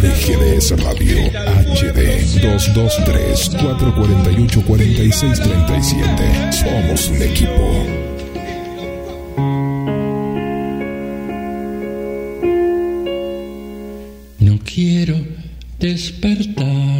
BGDS Radio HD 223-448-4637. Somos un equipo. No quiero despertar.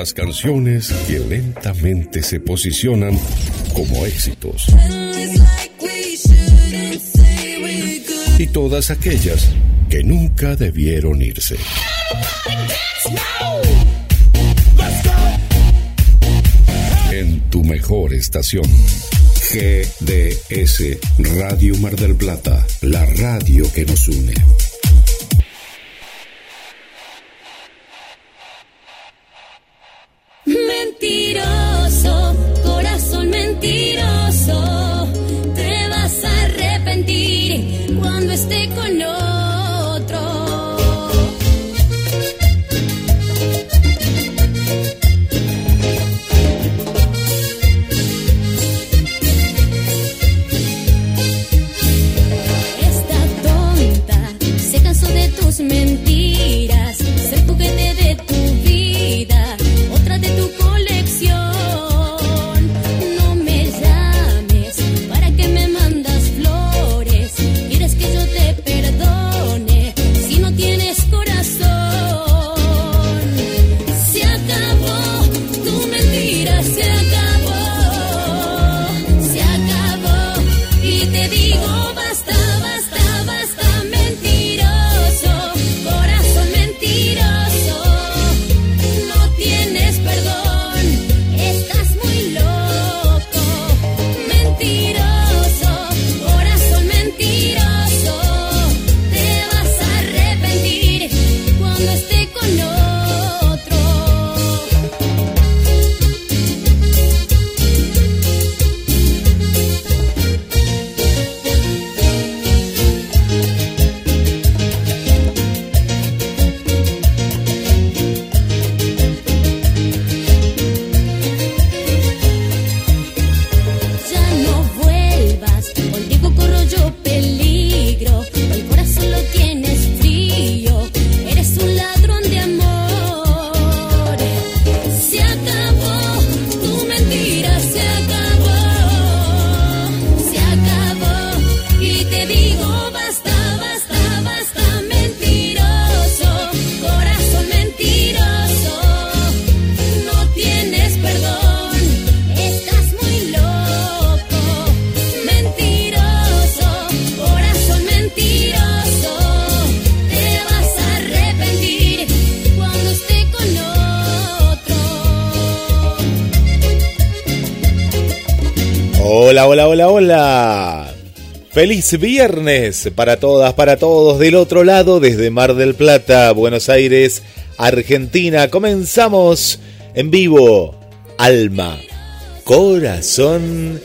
las canciones que lentamente se posicionan como éxitos. Y todas aquellas que nunca debieron irse. En tu mejor estación. GDS Radio Mar del Plata, la radio que nos une. Viernes para todas, para todos del otro lado, desde Mar del Plata, Buenos Aires, Argentina. Comenzamos en vivo. Alma, corazón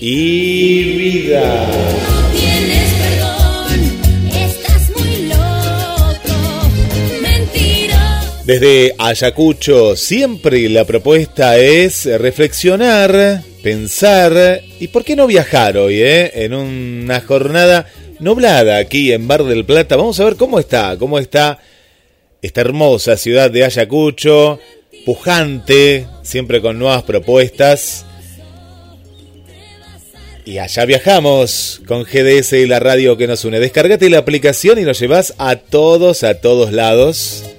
y vida. Desde Ayacucho, siempre la propuesta es reflexionar, pensar y por qué no viajar hoy, eh? En una jornada nublada aquí en Bar del Plata. Vamos a ver cómo está, cómo está esta hermosa ciudad de Ayacucho, pujante, siempre con nuevas propuestas. Y allá viajamos con GDS y la radio que nos une. Descargate la aplicación y nos llevas a todos, a todos lados.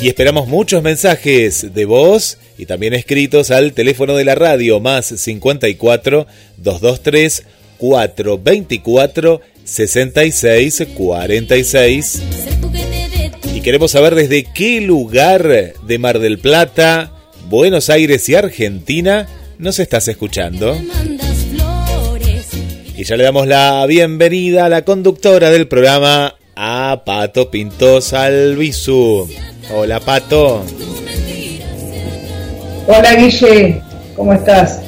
Y esperamos muchos mensajes de voz y también escritos al teléfono de la radio más 54 223 424 66 46. Ser juguete de tu Y queremos saber desde qué lugar de Mar del Plata, Buenos Aires y Argentina nos estás escuchando. Y ya le damos la bienvenida a la conductora del programa, a Pato Pintos Albizu. Hola Pato. Hola Guille, ¿cómo estás?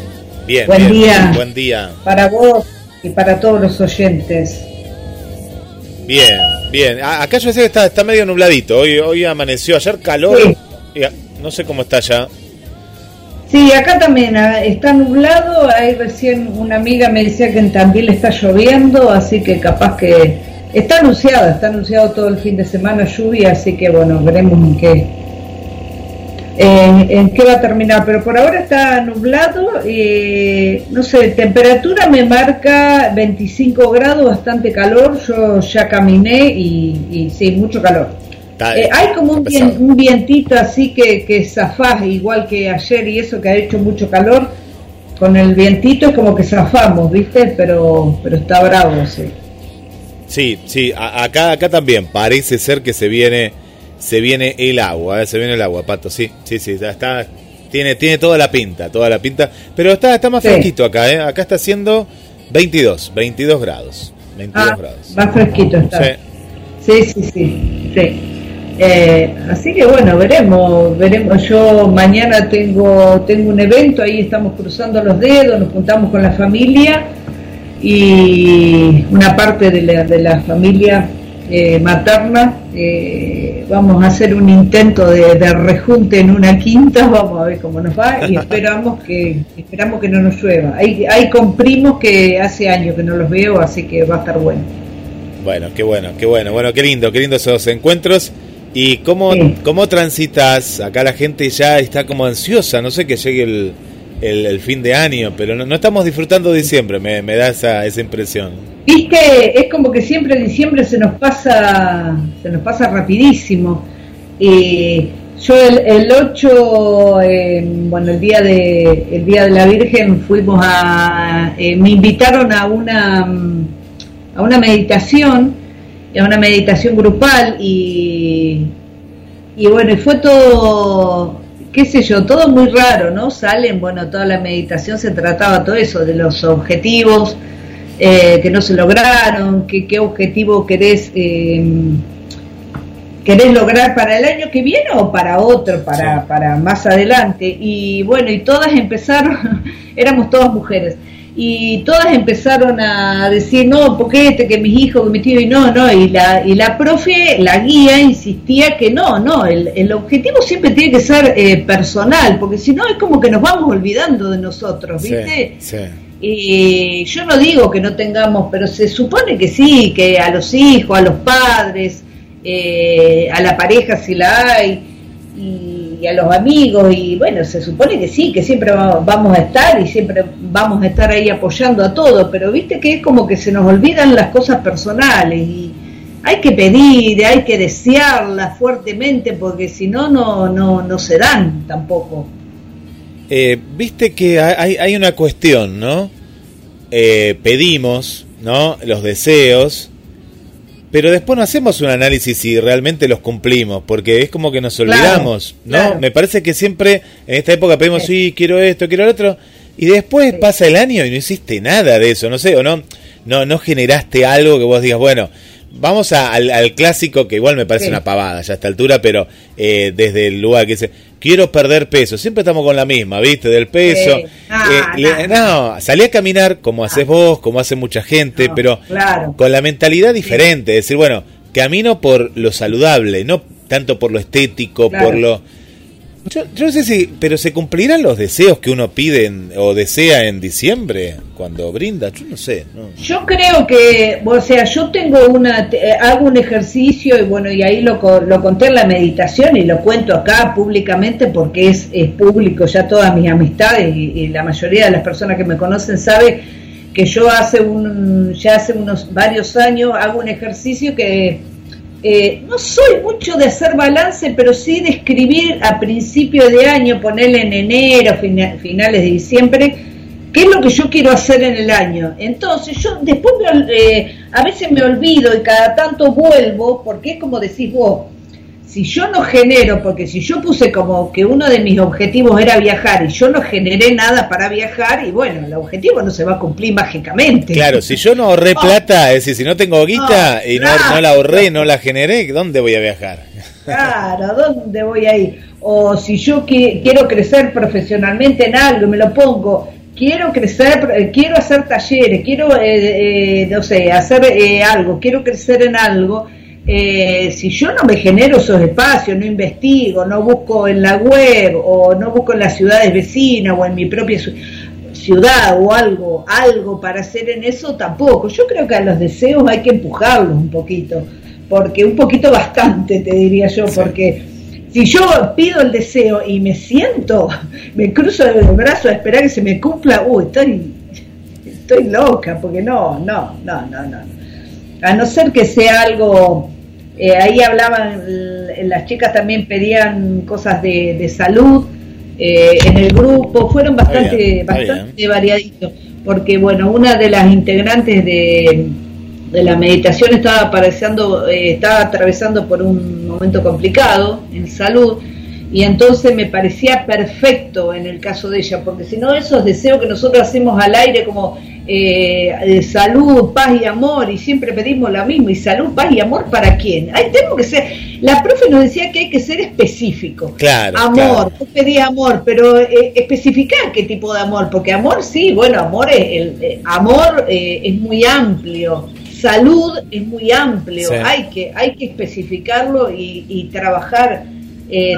Bien, Buen bien. día. Buen día. Para vos y para todos los oyentes. Bien, bien. Acá yo sé que está, está medio nubladito. Hoy, hoy amaneció ayer calor. Sí. No sé cómo está ya. Sí, acá también ah, está nublado, ahí recién una amiga me decía que en Tandil está lloviendo, así que capaz que está anunciado, está anunciado todo el fin de semana lluvia, así que bueno, veremos en qué, en, en qué va a terminar, pero por ahora está nublado, eh, no sé, temperatura me marca 25 grados, bastante calor, yo ya caminé y, y sí, mucho calor. Eh, hay como un, pesado. un vientito así que, que zafás, igual que ayer y eso que ha hecho mucho calor. Con el vientito es como que zafamos, ¿viste? Pero, pero está bravo, sí. Sí, sí, a- acá, acá también parece ser que se viene, se viene el agua, eh, se viene el agua, Pato, sí, sí, sí, ya está, tiene, tiene toda la pinta, toda la pinta, pero está, está más Sí. fresquito acá, eh, acá está haciendo 22, 22 grados, 22 Ah, grados. más fresquito está. Sí. Sí, sí, sí. sí. Eh, así que bueno, veremos, veremos. Yo mañana tengo, tengo un evento, ahí estamos cruzando los dedos, nos juntamos con la familia y una parte de la, de la familia eh, materna. eh, vamos a hacer un intento de, de rejunte en una quinta, vamos a ver cómo nos va y esperamos que esperamos que no nos llueva. Hay, hay con primos que hace años que no los veo, así que va a estar bueno. Bueno, qué bueno, qué bueno, bueno, qué lindo, qué lindo esos encuentros. ¿Y cómo, Sí. cómo transitas? Acá la gente ya está como ansiosa, no sé que llegue el, el, fin de año, pero no, no estamos disfrutando diciembre, me, me da esa, esa impresión. Viste, es como que siempre diciembre se nos pasa, se nos pasa rapidísimo. Eh, yo el, el 8, eh, bueno, el día de el día de la Virgen fuimos a, eh, me invitaron a una mm, a una meditación, a una meditación grupal y y bueno, fue todo, qué sé yo, todo muy raro, ¿no? Salen, bueno, toda la meditación se trataba todo eso, de los objetivos eh, que no se lograron, que, qué objetivo querés, eh, querés lograr para el año que viene o para otro, para, para más adelante. Y bueno, y todas empezaron, éramos todas mujeres. Y todas empezaron a decir, no, porque este, que mis hijos, que mi tío, y no, no, y la, y la profe, la guía, insistía que no, no, el, el objetivo siempre tiene que ser eh, personal, porque si no es como que nos vamos olvidando de nosotros, ¿viste? Sí, sí. Y yo no digo que no tengamos, pero se supone que sí, que a los hijos, a los padres, eh, a la pareja si la hay, y a los amigos, y bueno, se supone que sí, que siempre va- vamos a estar y siempre vamos a estar ahí apoyando a todos, pero viste que es como que se nos olvidan las cosas personales y hay que pedir, hay que desearlas fuertemente, porque si no, no, no, no se dan tampoco. Eh, Viste que hay, hay una cuestión, ¿no? Eh, pedimos, ¿no? Los deseos, pero después no hacemos un análisis si realmente los cumplimos, porque es como que nos Claro, olvidamos, ¿no? claro. Me parece que siempre en esta época pedimos, sí, quiero esto, quiero lo otro, Y después pasa el año y no hiciste nada de eso, no sé, o no, no, no generaste algo que vos digas, bueno, vamos a- al, al clásico que igual me parece Sí. una pavada ya a esta altura, pero eh, desde el lugar que dice, quiero perder peso, siempre estamos con la misma, ¿viste? Del peso. Sí. Ah, Eh, le- no, salí a caminar como haces vos, como hace mucha gente, No, pero claro. con la mentalidad diferente, decir, bueno, camino por lo saludable, no tanto por lo estético, Claro. por lo... Yo, yo no sé si, pero se cumplirán los deseos que uno pide en- o desea en diciembre cuando brinda, yo no sé. no. Yo creo que, o sea, yo tengo una, eh, hago un ejercicio y bueno, y ahí lo, lo conté en la meditación y lo cuento acá públicamente porque es, es público ya todas mis amistades y, y la mayoría de las personas que me conocen sabe que yo hace un, ya hace unos varios años hago un ejercicio que eh, no soy mucho de hacer balance, pero sí de escribir a principio de año, ponerle en enero, fina- finales de diciembre, qué es lo que yo quiero hacer en el año. Entonces yo después me eh, a veces me olvido y cada tanto vuelvo, porque es como decís vos, si yo no genero, porque si yo puse como que uno de mis objetivos era viajar y yo no generé nada para viajar, y bueno, el objetivo no se va a cumplir mágicamente. Claro, si yo no ahorré No. plata, es decir, si no tengo guita No, y no, claro. no la ahorré, no la generé, ¿dónde voy a viajar? Claro, ¿a dónde voy a ir? O si yo qui- quiero crecer profesionalmente en algo, me lo pongo, quiero crecer, eh, quiero hacer talleres, quiero, eh, eh, no sé, hacer eh, algo, quiero crecer en algo, eh, si yo no me genero esos espacios, no investigo, no busco en la web o no busco en las ciudades vecinas o en mi propia ciu- ciudad o algo, algo para hacer en eso, tampoco. Yo creo que a los deseos hay que empujarlos un poquito, porque un poquito bastante, te diría yo, porque si yo pido el deseo y me siento, me cruzo el brazo a esperar que se me cumpla, uy, estoy, estoy loca, porque no, no, no, no, no. A no ser que sea algo, eh, ahí hablaban, l- las chicas también pedían cosas de, de salud eh, en el grupo, fueron bastante, bien, bastante variaditos, porque bueno, una de las integrantes de, de la meditación estaba apareciendo, eh, estaba atravesando por un momento complicado en salud y entonces me parecía perfecto en el caso de ella, porque si no esos deseos que nosotros hacemos al aire como eh, salud, paz y amor y siempre pedimos lo mismo y salud, paz y amor para quién? Ahí tenemos que ser, la profe nos decía que hay que ser específico. Claro, Amor, claro. vos pedís amor, pero eh, especificar qué tipo de amor, porque amor sí, bueno, amor es, el, eh, amor eh, es muy amplio, salud es muy amplio, Sí. hay que hay que especificarlo y, y trabajar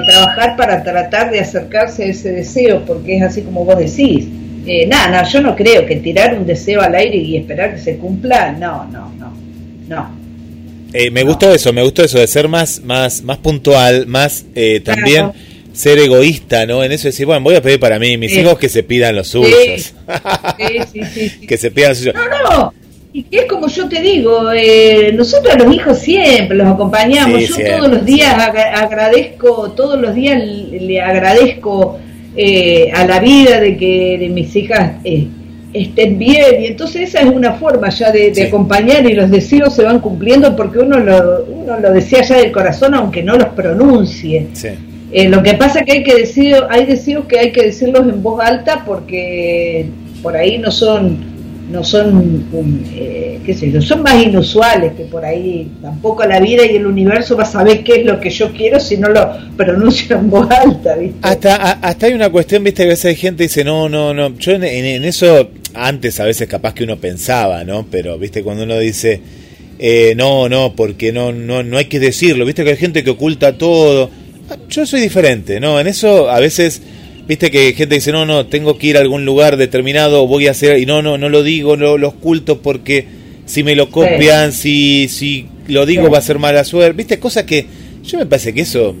trabajar para tratar de acercarse a ese deseo, porque es así como vos decís. Eh, nada, no, yo no creo que tirar un deseo al aire y esperar que se cumpla, no, no, no, no. Eh, me gustó eso, me gustó eso de ser más, más, más puntual, más eh, también Claro. ser egoísta, ¿no? En eso de decir, bueno, voy a pedir para mí, mis Sí. hijos que se pidan los suyos. Sí, sí, que se pidan los suyos. No, no. Y que es como yo te digo, eh, nosotros a los hijos siempre los acompañamos. Sí, yo siempre, todos los días agra- agradezco, todos los días le agradezco eh, a la vida de que de mis hijas eh, estén bien. Y entonces esa es una forma ya de, de Sí. acompañar y los deseos se van cumpliendo porque uno lo, uno lo desea ya del corazón aunque no los pronuncie. Sí. Eh, lo que pasa es que hay que decir, hay deseos que hay que decirlos en voz alta porque por ahí no son, no son, eh, qué sé yo, son más inusuales que por ahí tampoco la vida y el universo va a saber qué es lo que yo quiero si no lo pronuncio en voz alta, ¿viste? Hasta, hasta hay una cuestión, viste, que a veces hay gente que dice, no, no, no. Yo en, en- en eso, antes a veces capaz que uno pensaba, ¿no? Pero, viste, cuando uno dice, eh, no, no, porque no, no, no hay que decirlo, viste que hay gente que oculta todo. Ah, Yo soy diferente, ¿no? En eso a veces, viste que gente dice, no, no, tengo que ir a algún lugar determinado, voy a hacer, y no, no, no lo digo, no lo oculto porque si me lo copian, si, si lo digo Sí. va a ser mala suerte, viste, cosas que yo me parece que eso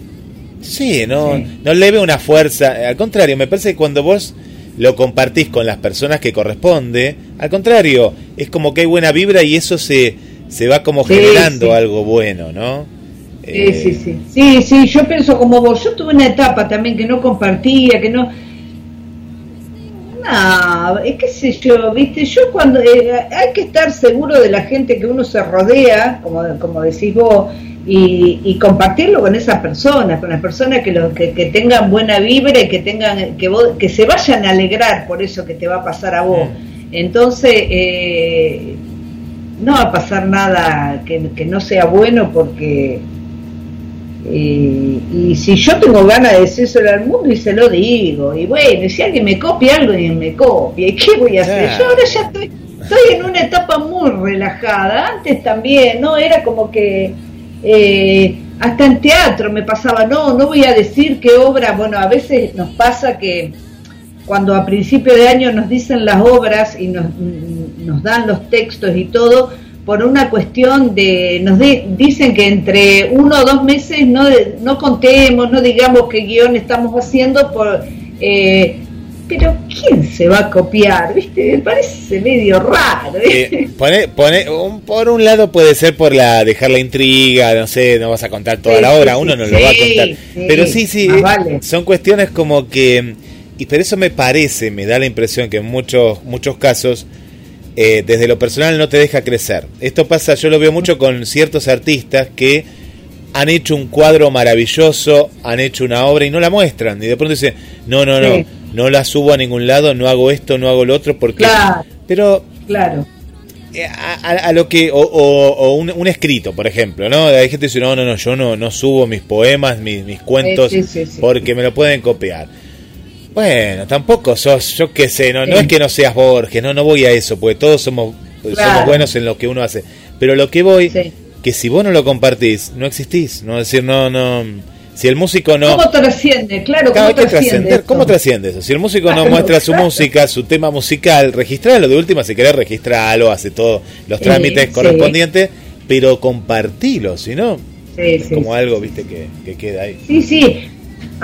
Sí, no, Sí. no le veo una fuerza. Al contrario, me parece que cuando vos lo compartís con las personas que corresponde, al contrario, es como que hay buena vibra y eso se, se va como generando algo bueno, ¿no? Eh, Sí, sí, sí. Sí, sí, yo pienso como vos. Yo tuve una etapa también que no compartía, que no. No, es que sé yo, viste, yo cuando eh, hay que estar seguro de la gente que uno se rodea, como, como decís vos, y, y compartirlo con esas personas, con las personas que, lo, que, que tengan buena vibra y que tengan que, vos- que se vayan a alegrar por eso que te va a pasar a vos. Entonces, eh, no va a pasar nada que, que no sea bueno porque eh, y si yo tengo ganas de decírselo al mundo y se lo digo. Y bueno y si alguien me copia algo y me copia. Y qué voy a hacer yo ahora ya estoy estoy en una etapa muy relajada. Antes también no era como que eh, hasta en teatro me pasaba no no voy a decir qué obra. Bueno a veces nos pasa que cuando a principio de año nos dicen las obras y nos, nos dan los textos y todo, por una cuestión de, nos di- dicen que entre uno o dos meses no, de- no contemos, no digamos qué guion estamos haciendo, por, eh, pero ¿quién se va a copiar? ¿Viste? Me parece medio raro. Eh, pone, pone, un- por un lado puede ser por la dejar la intriga, no sé, no vas a contar toda Sí, la obra, sí, uno no sí, lo va a contar. Pero sí, sí, vale. son cuestiones como que, y por eso me parece, me da la impresión que en muchos, muchos casos, eh, desde lo personal no te deja crecer. Esto pasa, yo lo veo mucho con ciertos artistas que han hecho un cuadro maravilloso, han hecho una obra y no la muestran. Y de pronto dicen, no, no, no, Sí. no la subo a ningún lado, no hago esto, no hago lo otro, porque... Claro. Pero Claro. eh, a, a- a lo que o, o- o un, un escrito por ejemplo no hay gente que dice no no no yo no no subo mis poemas mis, mis cuentos Sí, sí, sí, sí. porque me lo pueden copiar bueno tampoco sos yo qué sé no no es que no seas Borges no no voy a eso porque todos somos somos buenos en lo que uno hace pero lo que voy Sí. que si vos no lo compartís no existís no es decir no no si el músico no ¿Cómo trasciende? Claro, ¿cómo que trasciende? trascender. ¿Cómo trasciende eso? Si el músico no muestra su claro. música, su tema musical, registralo de última, si querés registrarlo, hace todos los trámites correspondientes, pero compartilo, si no, Sí, es sí, como sí. algo, viste, que, que queda ahí. Sí, sí.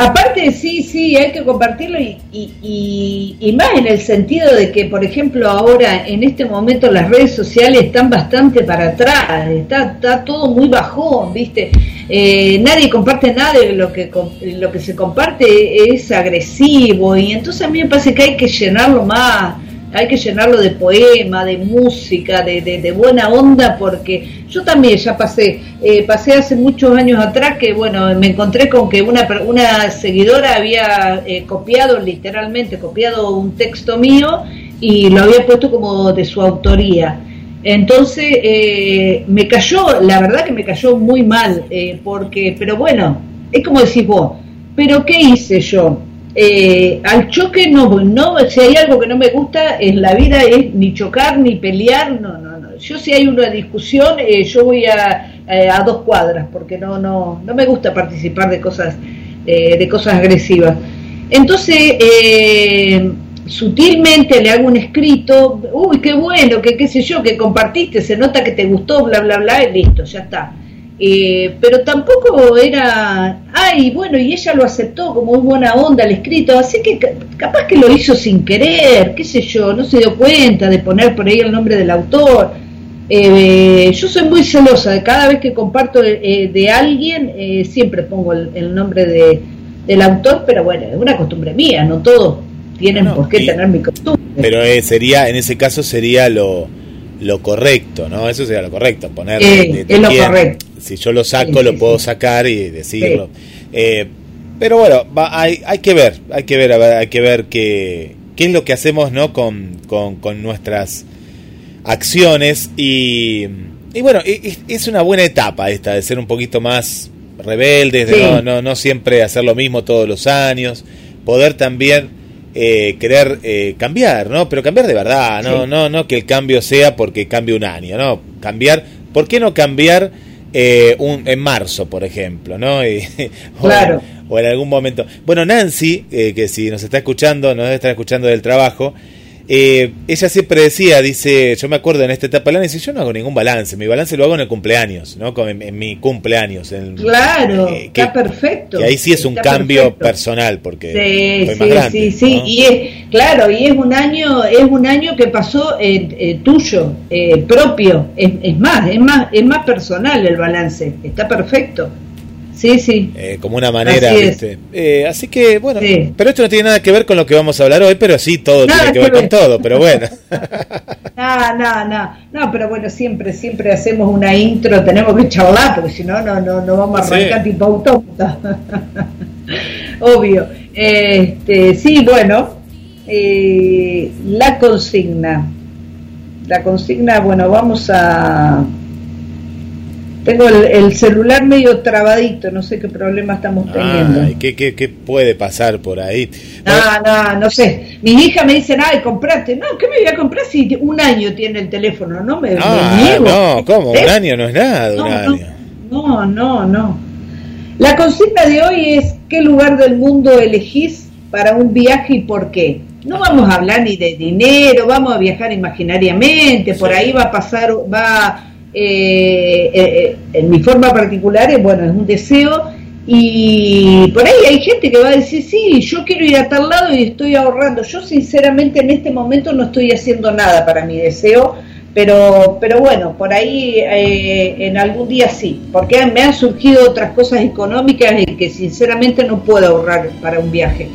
Aparte, sí, sí, hay que compartirlo y, y, y- y más en el sentido de que, por ejemplo, ahora en este momento las redes sociales están bastante para atrás, está, está todo muy bajón, ¿viste? Eh, nadie comparte nada de lo que, lo que se comparte es agresivo y entonces a mí me parece que hay que llenarlo más, hay que llenarlo de poema, de música, de, de- buena onda, porque yo también ya pasé, eh, pasé hace muchos años atrás que, bueno, me encontré con que una, una seguidora había eh, copiado, literalmente, copiado un texto mío y lo había puesto como de su autoría. Entonces eh, me cayó, la verdad que me cayó muy mal, porque, pero bueno, es como decís vos, pero ¿qué hice yo? Eh, al choque no no, si hay algo que no me gusta en la vida es ni chocar ni pelear, no, no, no. Yo si hay una discusión, eh, yo voy a, eh, a dos cuadras, porque no, no, no me gusta participar de cosas, eh, de cosas agresivas. Entonces, sutilmente le hago un escrito, uy, qué bueno, que qué sé yo, que compartiste, se nota que te gustó, bla, bla, bla, y listo, ya está. Eh, pero tampoco era, ay, bueno, y ella lo aceptó como muy buena onda el escrito, así que ca- capaz que lo hizo sin querer, qué sé yo, no se dio cuenta de poner por ahí el nombre del autor. Eh, yo soy muy celosa de cada vez que comparto eh, de alguien, eh, siempre pongo el, el nombre de, del autor, pero bueno, es una costumbre mía, no todos tienen No, por qué y- tener mi costumbre. Pero eh, sería, en ese caso sería lo, lo correcto, ¿no? Eso sería lo correcto, poner Eh, de- de es lo correcto. Si yo lo saco, Sí, lo sí, puedo sí. sacar y decirlo. Eh, pero bueno, va- hay, hay que ver, hay que ver, hay que ver qué, qué es lo que hacemos, ¿no? Con, con, con nuestras acciones y, y bueno, es una buena etapa esta de ser un poquito más rebeldes, de no, no, no siempre hacer lo mismo todos los años, poder también eh, querer eh, cambiar, ¿no? Pero cambiar de verdad, no, Sí. no, no que el cambio sea porque cambie un año, ¿no? Cambiar, ¿por qué no cambiar eh, un, en marzo, por ejemplo, ¿no? Y- o- Claro. o en algún momento. Bueno, Nancy, eh, que si nos está escuchando, nos debe estar escuchando del trabajo, eh, ella siempre decía, dice, yo me acuerdo en esta etapa del año, dice, yo no hago ningún balance, mi balance lo hago en el cumpleaños, ¿no? En, en mi cumpleaños. en- Claro, eh, que- está perfecto. Que ahí sí es un cambio perfecto. personal, porque Sí, soy sí, más grande. sí, sí, ¿no? y es, claro, y es un año, es un año que pasó eh, eh, tuyo, eh, propio, es, es más, es más, es más personal el balance, está perfecto. Sí, sí. eh, como una manera, Así. ¿viste? Eh, así que, bueno, Sí. pero esto no tiene nada que ver con lo que vamos a hablar hoy, pero sí, todo tiene que ver con todo, pero bueno. No, no, no, no, pero bueno, siempre, siempre hacemos una intro, tenemos que charlar, porque si no, no, no, no vamos a Sí. arrancar tipo autómata. Obvio. Este, sí, bueno, eh, la consigna. La consigna, bueno, vamos a... Tengo el, el celular medio trabadito, no sé qué problema estamos teniendo. Ay, ¿qué, qué, qué puede pasar por ahí? No, no, no sé. Mis hijas me dicen, ay, compraste. No, ¿qué me voy a comprar si un año tiene el teléfono? No me, me Ah, niego. no, ¿cómo? ¿Eh? Un año no es nada, un No, año. no, no, no. La consigna de hoy es ¿qué lugar del mundo elegís para un viaje y por qué? No vamos a hablar ni de dinero, vamos a viajar imaginariamente, por Sí. ahí va a pasar, va, eh, eh, eh, en mi forma particular, es, bueno, es un deseo y por ahí hay gente que va a decir, sí, yo quiero ir a tal lado y estoy ahorrando. Yo sinceramente en este momento no estoy haciendo nada para mi deseo, pero, pero bueno, por ahí eh, en algún día sí, porque me han surgido otras cosas económicas y que sinceramente no puedo ahorrar para un viaje,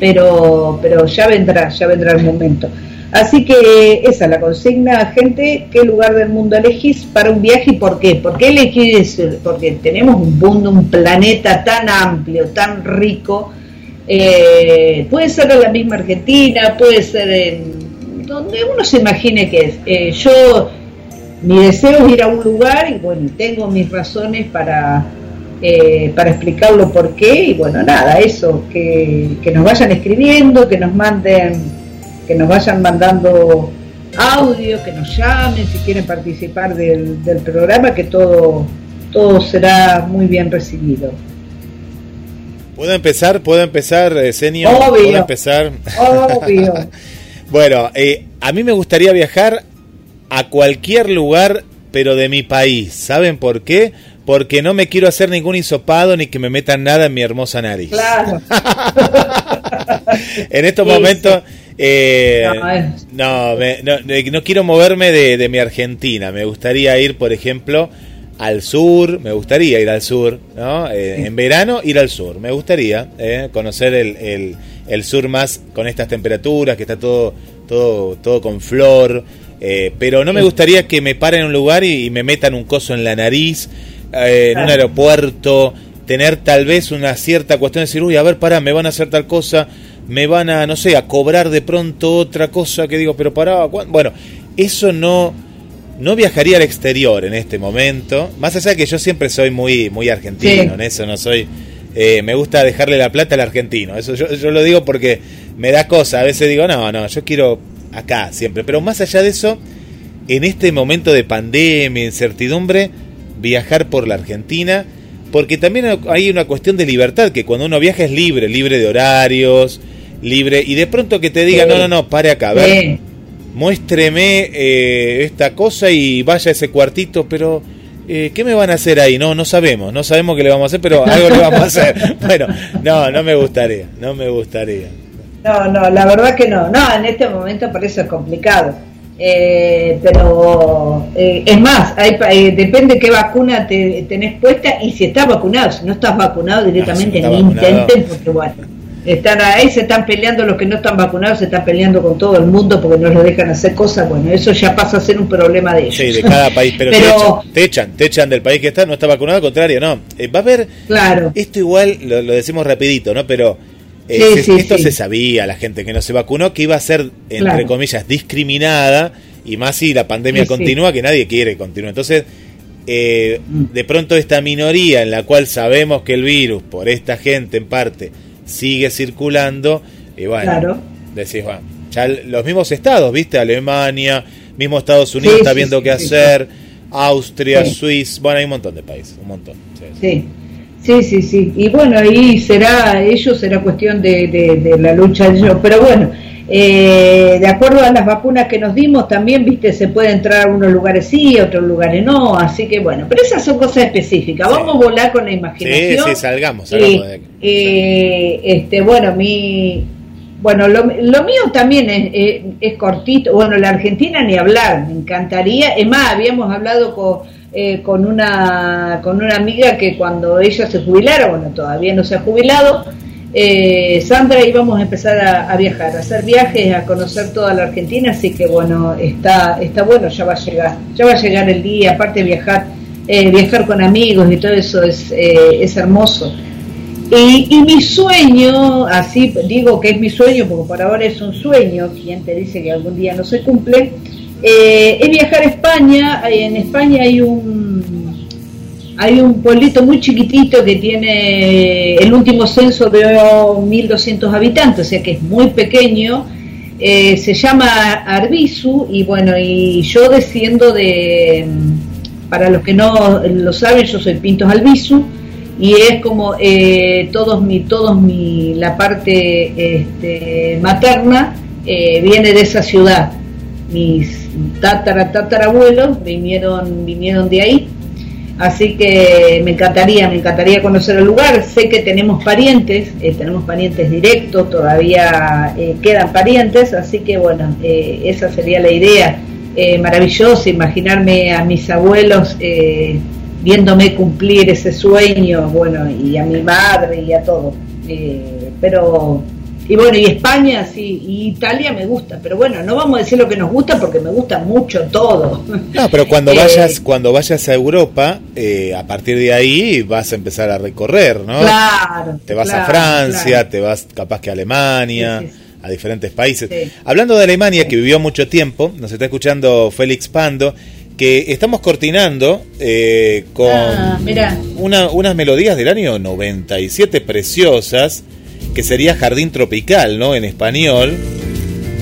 pero, pero ya vendrá, ya vendrá el momento. Así que esa es la consigna, gente, ¿qué lugar del mundo elegís para un viaje y por qué? ¿Por qué elegís? Porque tenemos un mundo, un planeta tan amplio, tan rico, eh, puede ser en la misma Argentina, puede ser en donde uno se imagine que es. Eh, yo, mi deseo es ir a un lugar y bueno, tengo mis razones para, eh, para explicarlo por qué y bueno, nada, eso, que, que nos vayan escribiendo, que nos manden, que nos vayan mandando audio, que nos llamen si quieren participar del, del programa, que todo, todo será muy bien recibido. ¿Puedo empezar? ¿Puedo empezar, eh, Senio? Obvio. ¿Puedo empezar? Obvio. Bueno, eh, a mí me gustaría viajar a cualquier lugar, pero de mi país. ¿Saben por qué? Porque no me quiero hacer ningún hisopado ni que me metan nada en mi hermosa nariz. Claro. en estos Sí, momentos, eh, No, es- no, me- no, eh, no quiero moverme de, de mi Argentina. Me gustaría ir, por ejemplo, al sur. Me gustaría ir al sur, ¿no? Eh, En verano, ir al sur. Me gustaría eh, conocer el, el- el sur más con estas temperaturas, que está todo, todo, todo con flor. eh, pero no me gustaría que me paren en un lugar y, y me metan un coso en la nariz, eh, en un aeropuerto, tener tal vez una cierta cuestión de decir, uy, a ver, pará, me van a hacer tal cosa, me van a, no sé, a cobrar de pronto otra cosa que digo, pero pará, ¿cuán-?". bueno, eso no, no viajaría al exterior en este momento, más allá de que yo siempre soy muy, muy argentino, Sí. en eso no soy, eh, me gusta dejarle la plata al argentino, eso yo, yo lo digo porque me da cosa, a veces digo, no, no, yo quiero acá siempre, pero más allá de eso, en este momento de pandemia, incertidumbre, viajar por la Argentina, porque también hay una cuestión de libertad, que cuando uno viaja es libre, libre de horarios, libre, y de pronto que te diga, Sí. no, no, no, pare acá, a ver, Sí. muéstreme eh, esta cosa y vaya a ese cuartito, pero eh, ¿qué me van a hacer ahí? No, no sabemos, no sabemos qué le vamos a hacer, pero algo le vamos a hacer. Bueno, no, no me gustaría, no me gustaría. No, no, la verdad que no. No, en este momento por eso es complicado. Eh, pero eh, es más, hay, eh, depende qué vacuna te, tenés puesta y si estás vacunado. Si no estás vacunado directamente Ah, si no ni vacunado. intenten porque bueno, están ahí, se están peleando los que no están vacunados, se están peleando con todo el mundo porque no los dejan hacer cosas. Bueno, eso ya pasa a ser un problema de ellos. Sí, de cada país, pero, Pero- Te, echan, te echan, te echan del país que está, no está vacunado, al contrario, no. Eh, va a haber, Claro. esto igual, lo, lo decimos rapidito, ¿no? Pero eh, Sí, se- sí, esto sí. se sabía, la gente que no se vacunó, que iba a ser, entre Claro. comillas, discriminada, y más si la pandemia continúa, que nadie quiere que continúe. Entonces, eh, Mm. de pronto esta minoría en la cual sabemos que el virus, por esta gente en parte, sigue circulando, y bueno, Claro. decís, bueno, ya los mismos estados, ¿viste? Alemania, mismo Estados Unidos Sí, está viendo sí, qué sí, hacer, Austria. Suiza, bueno, hay un montón de países, un montón. sí, sí. Sí, sí. Y bueno, ahí será, ellos será cuestión de, de- de la lucha de ellos. Pero bueno, eh, de acuerdo a las vacunas que nos dimos, también, viste, se puede entrar a unos lugares sí, a otros lugares no. Así que bueno, pero esas son cosas específicas. Sí. Vamos a volar con la Sí, imaginación. sí, salgamos, salgamos de eh, este, bueno, mi, bueno, lo, lo mío también es, es, es cortito. Bueno, la Argentina ni hablar, me encantaría. Es más, habíamos hablado con, eh, con, una, con una amiga que cuando ella se jubilara, bueno, todavía no se ha jubilado, eh, Sandra íbamos a empezar a, viajar, a hacer viajes, a conocer toda la Argentina, así que bueno, está, está bueno, ya va a llegar, ya va a llegar el día, aparte viajar, eh, viajar con amigos y todo eso es, eh, es hermoso. Y, y, mi sueño, así digo que es mi sueño, porque por ahora es un sueño, quien te dice que algún día no se cumple, eh, es viajar a España, en España hay un hay un pueblito muy chiquitito que tiene el último censo de 1.200 habitantes, o sea que es muy pequeño, eh, se llama Arbizu y bueno, y yo desciendo de, para los que no lo saben, yo soy Pintos Albizu, y es como eh, todos mi todos mi la parte este, materna eh, viene de esa ciudad. Mis tatara tatarabuelos vinieron vinieron de ahí así que me encantaría me encantaría conocer el lugar sé que tenemos parientes eh, tenemos parientes directos todavía eh, quedan parientes así que bueno eh, esa sería la idea maravillosa imaginarme a mis abuelos viéndome cumplir ese sueño, bueno, y a mi madre y a todo. Pero, y bueno, y España, sí, y Italia me gusta, pero bueno, no vamos a decir lo que nos gusta porque me gusta mucho todo. No, pero cuando vayas, cuando vayas a Europa, eh, a partir de ahí vas a empezar a recorrer, ¿no? Claro. Te vas claro, a Francia, claro. te vas capaz que a Alemania. Sí, sí, sí. a diferentes países. Hablando de Alemania, que vivió mucho tiempo, nos está escuchando Félix Pando, que estamos cortinando eh, con Ah, una- unas melodías del año 97 preciosas, que sería Jardín Tropical, ¿no? En español.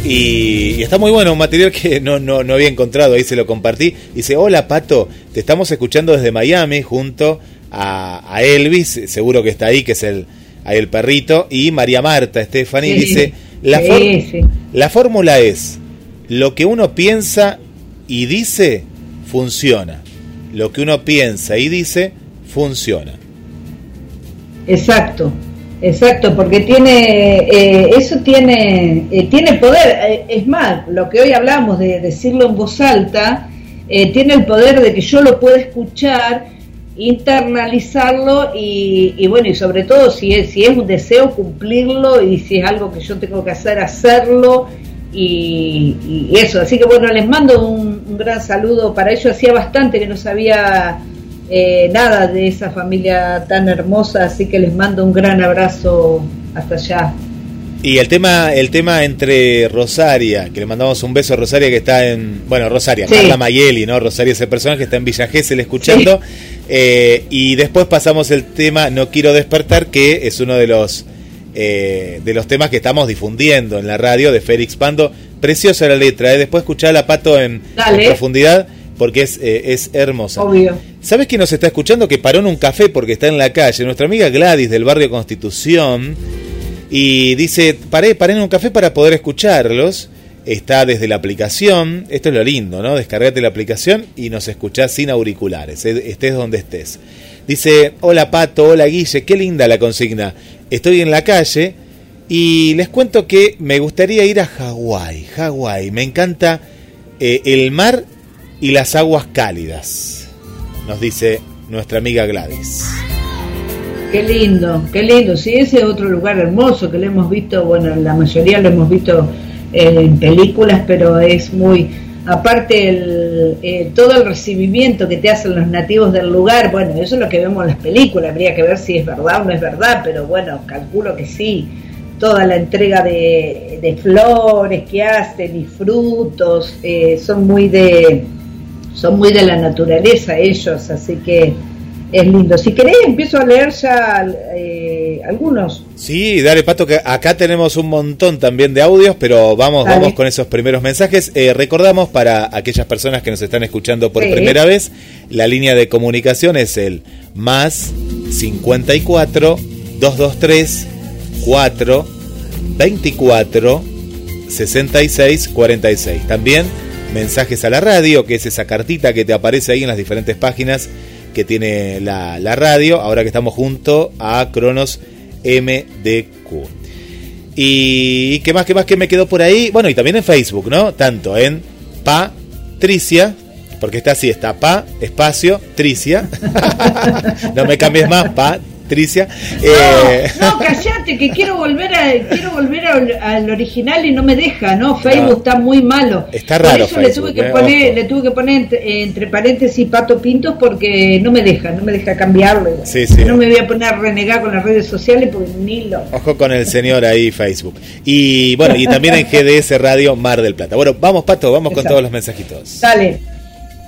Y, y está muy bueno, un material que no, no, no había encontrado, ahí se lo compartí. Dice, hola Pato, te estamos escuchando desde Miami junto a, a Elvis, seguro que está ahí, que es el, ahí el perrito, y María Marta Stephanie Sí, dice, la, sí, for- sí. la fórmula es, lo que uno piensa y dice, funciona. Lo que uno piensa y dice, funciona. Exacto, exacto, porque tiene, eh, eso tiene, eh, tiene poder. Eh, es más, lo que hoy hablamos de decirlo en voz alta, eh, tiene el poder de que yo lo pueda escuchar, internalizarlo y, y bueno, y sobre todo si es, si es un deseo cumplirlo y si es algo que yo tengo que hacer, hacerlo. Y, y eso, así que bueno, les mando un, un gran saludo para ellos. Hacía bastante que no sabía eh, nada de esa familia tan hermosa, así que les mando un gran abrazo hasta allá. Y el tema, el tema entre Rosaria, que le mandamos un beso a Rosaria que está en, bueno, Rosaria, Sí. Carla Mayeli, ¿no? Rosaria ese personaje que está en Villa Gesell escuchando. Eh, y después pasamos el tema No quiero despertar, que es uno de los eh, de los temas que estamos difundiendo en la radio de Félix Pando. Preciosa la letra, ¿eh? después escucharla Pato en, en profundidad porque es, eh, es hermosa. Obvio. ¿Sabes quién nos está escuchando? Que paró en un café porque está en la calle. Nuestra amiga Gladys del barrio Constitución. Y dice, paré, paré en un café para poder escucharlos. Está desde la aplicación. Esto es lo lindo, ¿no? Descargate la aplicación y nos escuchás sin auriculares, eh, estés donde estés. Dice, hola Pato, hola Guille, qué linda la consigna. Estoy en la calle y les cuento que me gustaría ir a Hawái. Hawái, me encanta eh, el mar y las aguas cálidas, nos dice nuestra amiga Gladys. Qué lindo, qué lindo. Sí, ese es otro lugar hermoso que lo hemos visto, bueno, la mayoría lo hemos visto eh, en películas, pero es muy, aparte el, eh, todo el recibimiento que te hacen los nativos del lugar, bueno, eso es lo que vemos en las películas, habría que ver si es verdad o no es verdad, pero bueno, calculo que sí. Toda la entrega de, flores que hacen y frutos, eh, son muy de son muy de la naturaleza ellos, así que es lindo. Si querés, empiezo a leer ya eh, algunos. Sí, dale Pato, que acá tenemos un montón también de audios, pero vamos, Dale. vamos con esos primeros mensajes. Eh, recordamos para aquellas personas que nos están escuchando por Sí. primera vez, la línea de comunicación es el más 54 223 4 24 66 46. También mensajes a la radio, que es esa cartita que te aparece ahí en las diferentes páginas que tiene la, la radio, ahora que estamos junto a Cronos MDQ. Y qué más, qué más que me quedó por ahí. Bueno, y también en Facebook, ¿no? Tanto en Patricia Porque está así, está Pa, espacio, Tricia. no me cambies más, Pa, Tricia. Eh, No, no, callate, que quiero volver a quiero volver al, al original y no me deja, ¿no? Facebook No. está muy malo. Está Por raro eso le tuve que eh, poner, le tuve que poner entre, entre paréntesis Pato Pintos porque no me deja, no me deja cambiarlo. Sí, sí. No me voy a poner a renegar con las redes sociales porque ni lo. Ojo con el señor ahí, Facebook. Y bueno, y también en GDS Radio Mar del Plata. Bueno, vamos, Pato, vamos con todos los mensajitos. Dale.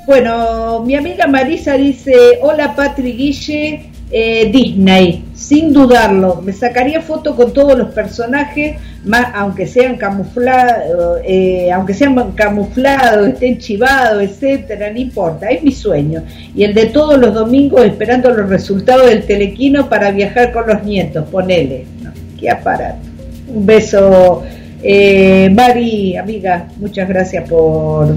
Bueno, mi amiga Marisa dice, hola Patri Guille, eh, Disney, sin dudarlo, me sacaría foto con todos los personajes, más, aunque sean camuflados, eh, aunque sean camuflados, estén chivados, etcétera, no importa, es mi sueño. Y el de todos los domingos esperando los resultados del telequino para viajar con los nietos, ponele. No, qué aparato. Un beso, eh, Mari, amiga, muchas gracias por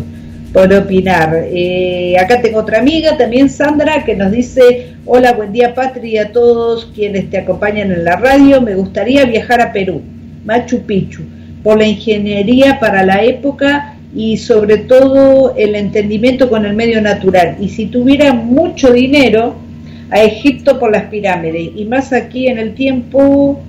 por opinar. Eh, acá tengo otra amiga, también Sandra, que nos dice, hola, buen día Patri y a todos quienes te acompañan en la radio. Me gustaría viajar a Perú, Machu Picchu, por la ingeniería para la época y sobre todo el entendimiento con el medio natural. Y si tuviera mucho dinero, a Egipto por las pirámides y más aquí en el tiempo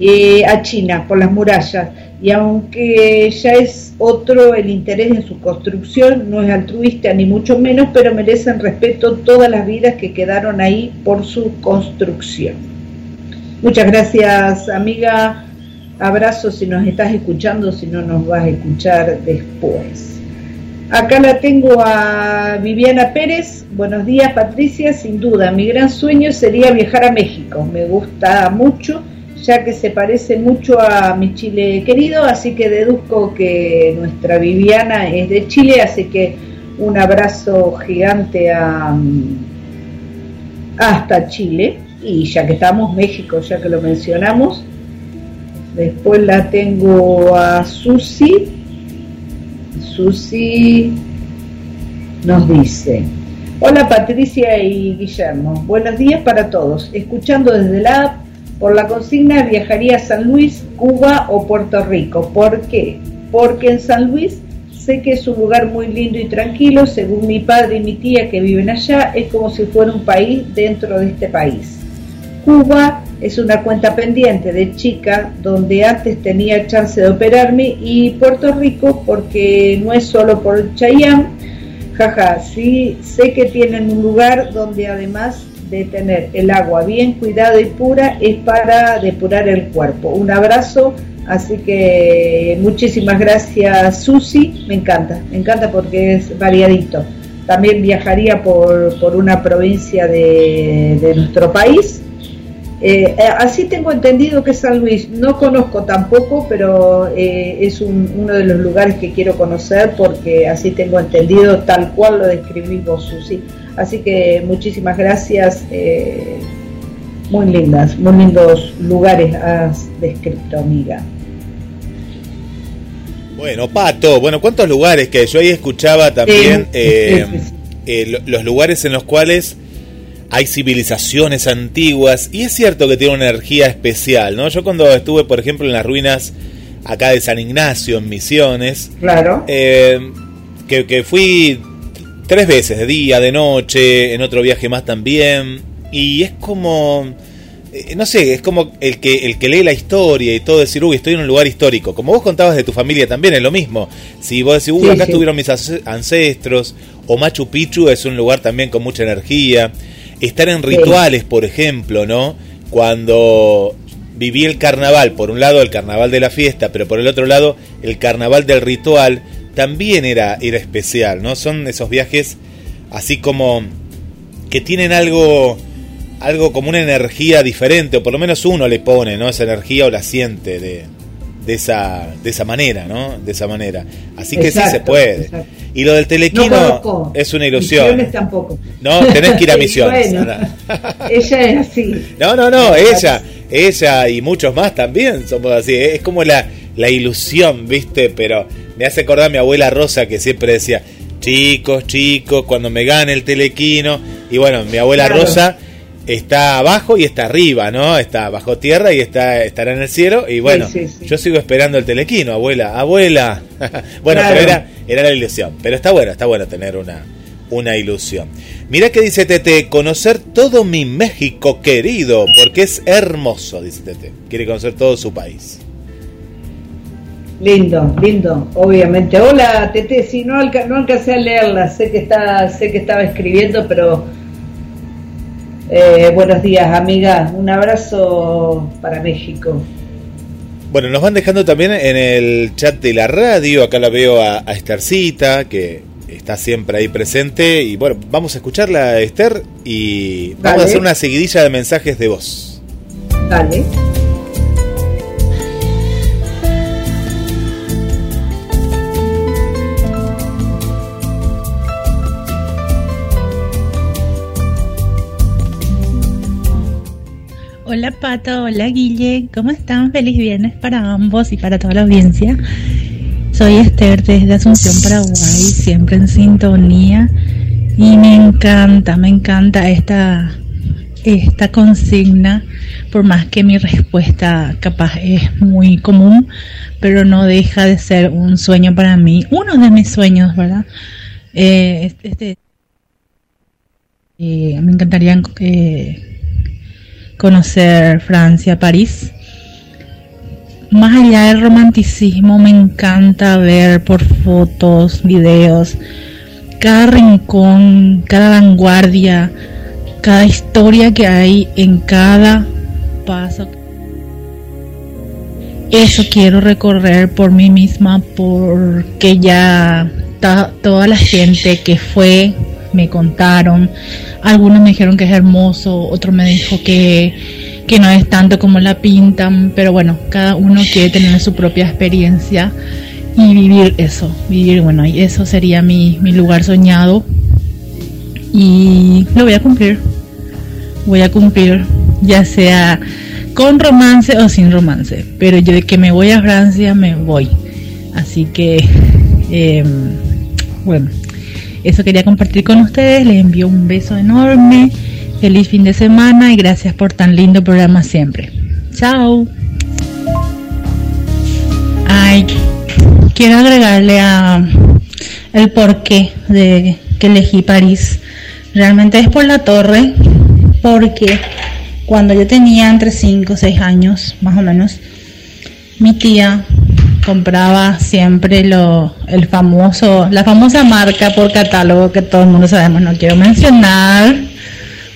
eh, a China por las murallas y aunque ya es otro el interés en su construcción, no es altruista ni mucho menos, pero merecen respeto todas las vidas que quedaron ahí por su construcción. Muchas gracias amiga, abrazo si nos estás escuchando, si no nos vas a escuchar después. Acá la tengo a Viviana Pérez. Buenos días, Patricia. Sin duda, mi gran sueño sería viajar a México. Me gusta mucho, ya que se parece mucho a mi Chile querido, así que deduzco que nuestra Viviana es de Chile, así que un abrazo gigante a, hasta Chile. Y ya que estamos, México, ya que lo mencionamos. Después la tengo a Susi. Susi nos dice, hola Patricia y Guillermo, buenos días para todos, escuchando desde la por la consigna viajaría a San Luis, Cuba o Puerto Rico. ¿Por qué? Porque en San Luis sé que es un lugar muy lindo y tranquilo, según mi padre y mi tía que viven allá, es como si fuera un país dentro de este país. Cuba es una cuenta pendiente de chica donde antes tenía chance de operarme y Puerto Rico porque no es solo por Chayán, jaja, sí sé que tienen un lugar donde además de tener el agua bien cuidada y pura es para depurar el cuerpo. Un abrazo, así que muchísimas gracias Susi, me encanta, me encanta porque es variadito. También viajaría por, por una provincia de, nuestro país eh, así tengo entendido que San Luis, no conozco tampoco, pero eh, es un, uno de los lugares que quiero conocer porque así tengo entendido tal cual lo describís vos, Susi. Así que muchísimas gracias, eh, muy lindas, muy lindos lugares has descrito, amiga. Bueno, Pato, bueno, ¿cuántos lugares que yo ahí escuchaba también Sí, eh, sí, sí, sí. eh, lo- los lugares en los cuales hay civilizaciones antiguas y es cierto que tiene una energía especial, ¿no? Yo cuando estuve, por ejemplo, en las ruinas acá de San Ignacio, en Misiones, Claro. eh, que, que fui tres veces, de día, de noche, en otro viaje más también, y es como, eh, no sé, es como el que, el que lee la historia y todo decir, uy, estoy en un lugar histórico, como vos contabas de tu familia también, es lo mismo, si vos decís, uy, Sí, acá sí. estuvieron mis ance- ancestros, o Machu Picchu es un lugar también con mucha energía, estar en Sí. rituales, por ejemplo, ¿no? Cuando viví el carnaval, por un lado el carnaval de la fiesta, pero por el otro lado el carnaval del ritual, también era, era especial, ¿no? Son esos viajes así como que tienen algo, algo como una energía diferente, o por lo menos uno le pone, ¿no? Esa energía o la siente de, de esa, de esa manera, ¿no? De esa manera. Así que sí se puede. exacto. Y lo del No telequino conozco. es una ilusión. Misiones tampoco. No, tenés que ir a misiones. bueno. Ella es así. No, no, no, ella, ella y muchos más también somos así. Es como la, la ilusión, ¿viste? Pero me hace acordar a mi abuela Rosa que siempre decía, chicos, chicos, cuando me gane el telequino. Y bueno, mi abuela Claro. Rosa está abajo y está arriba, ¿no? Está bajo tierra y está estará en el cielo. Y bueno, Sí, sí, sí. yo sigo esperando el telequino, abuela, abuela. bueno, Claro. pero era, era la ilusión. Pero está bueno, está bueno tener una, una ilusión. Mira que dice Tete, conocer todo mi México querido, porque es hermoso, dice Tete. Quiere conocer todo su país. Lindo, lindo, obviamente. Hola, Tete, si no, alca no alcancé a leerla, sé que está, sé que estaba escribiendo, pero eh, buenos días, amiga. Un abrazo para México. Bueno, nos van dejando también en el chat de la radio. Acá la veo a, a Estercita, que está siempre ahí presente. Y bueno, vamos a escucharla, Esther, y vamos Dale. a hacer una seguidilla de mensajes de voz. Dale. Hola Pato, hola Guille, ¿cómo están? Feliz viernes para ambos y para toda la audiencia. Soy Esther desde Asunción, Paraguay, siempre en sintonía y me encanta, me encanta esta, esta consigna, por más que mi respuesta capaz es muy común, pero no deja de ser un sueño para mí, uno de mis sueños, ¿verdad? Eh, este, eh, me encantaría eh, conocer Francia, París. Más allá del romanticismo, me encanta ver por fotos, videos, cada rincón, cada vanguardia, cada historia que hay en cada paso. Eso quiero recorrer por mí misma porque ya toda la gente que fue me contaron, algunos me dijeron que es hermoso, otro me dijo que, que no es tanto como la pintan, pero bueno, cada uno quiere tener su propia experiencia y vivir eso, vivir, bueno, y eso sería mi, mi lugar soñado. Y lo voy a cumplir, voy a cumplir, ya sea con romance o sin romance, pero yo de que me voy a Francia me voy, así que, eh, bueno, eso quería compartir con ustedes. Les envío un beso enorme. Feliz fin de semana y gracias por tan lindo programa siempre. Chao. Ay, quiero agregarle a el porqué de que elegí París. Realmente es por la torre, porque cuando yo tenía entre 5 o 6 años, más o menos, mi tía compraba siempre lo, el famoso, la famosa marca por catálogo que todo el mundo sabemos, no quiero mencionar,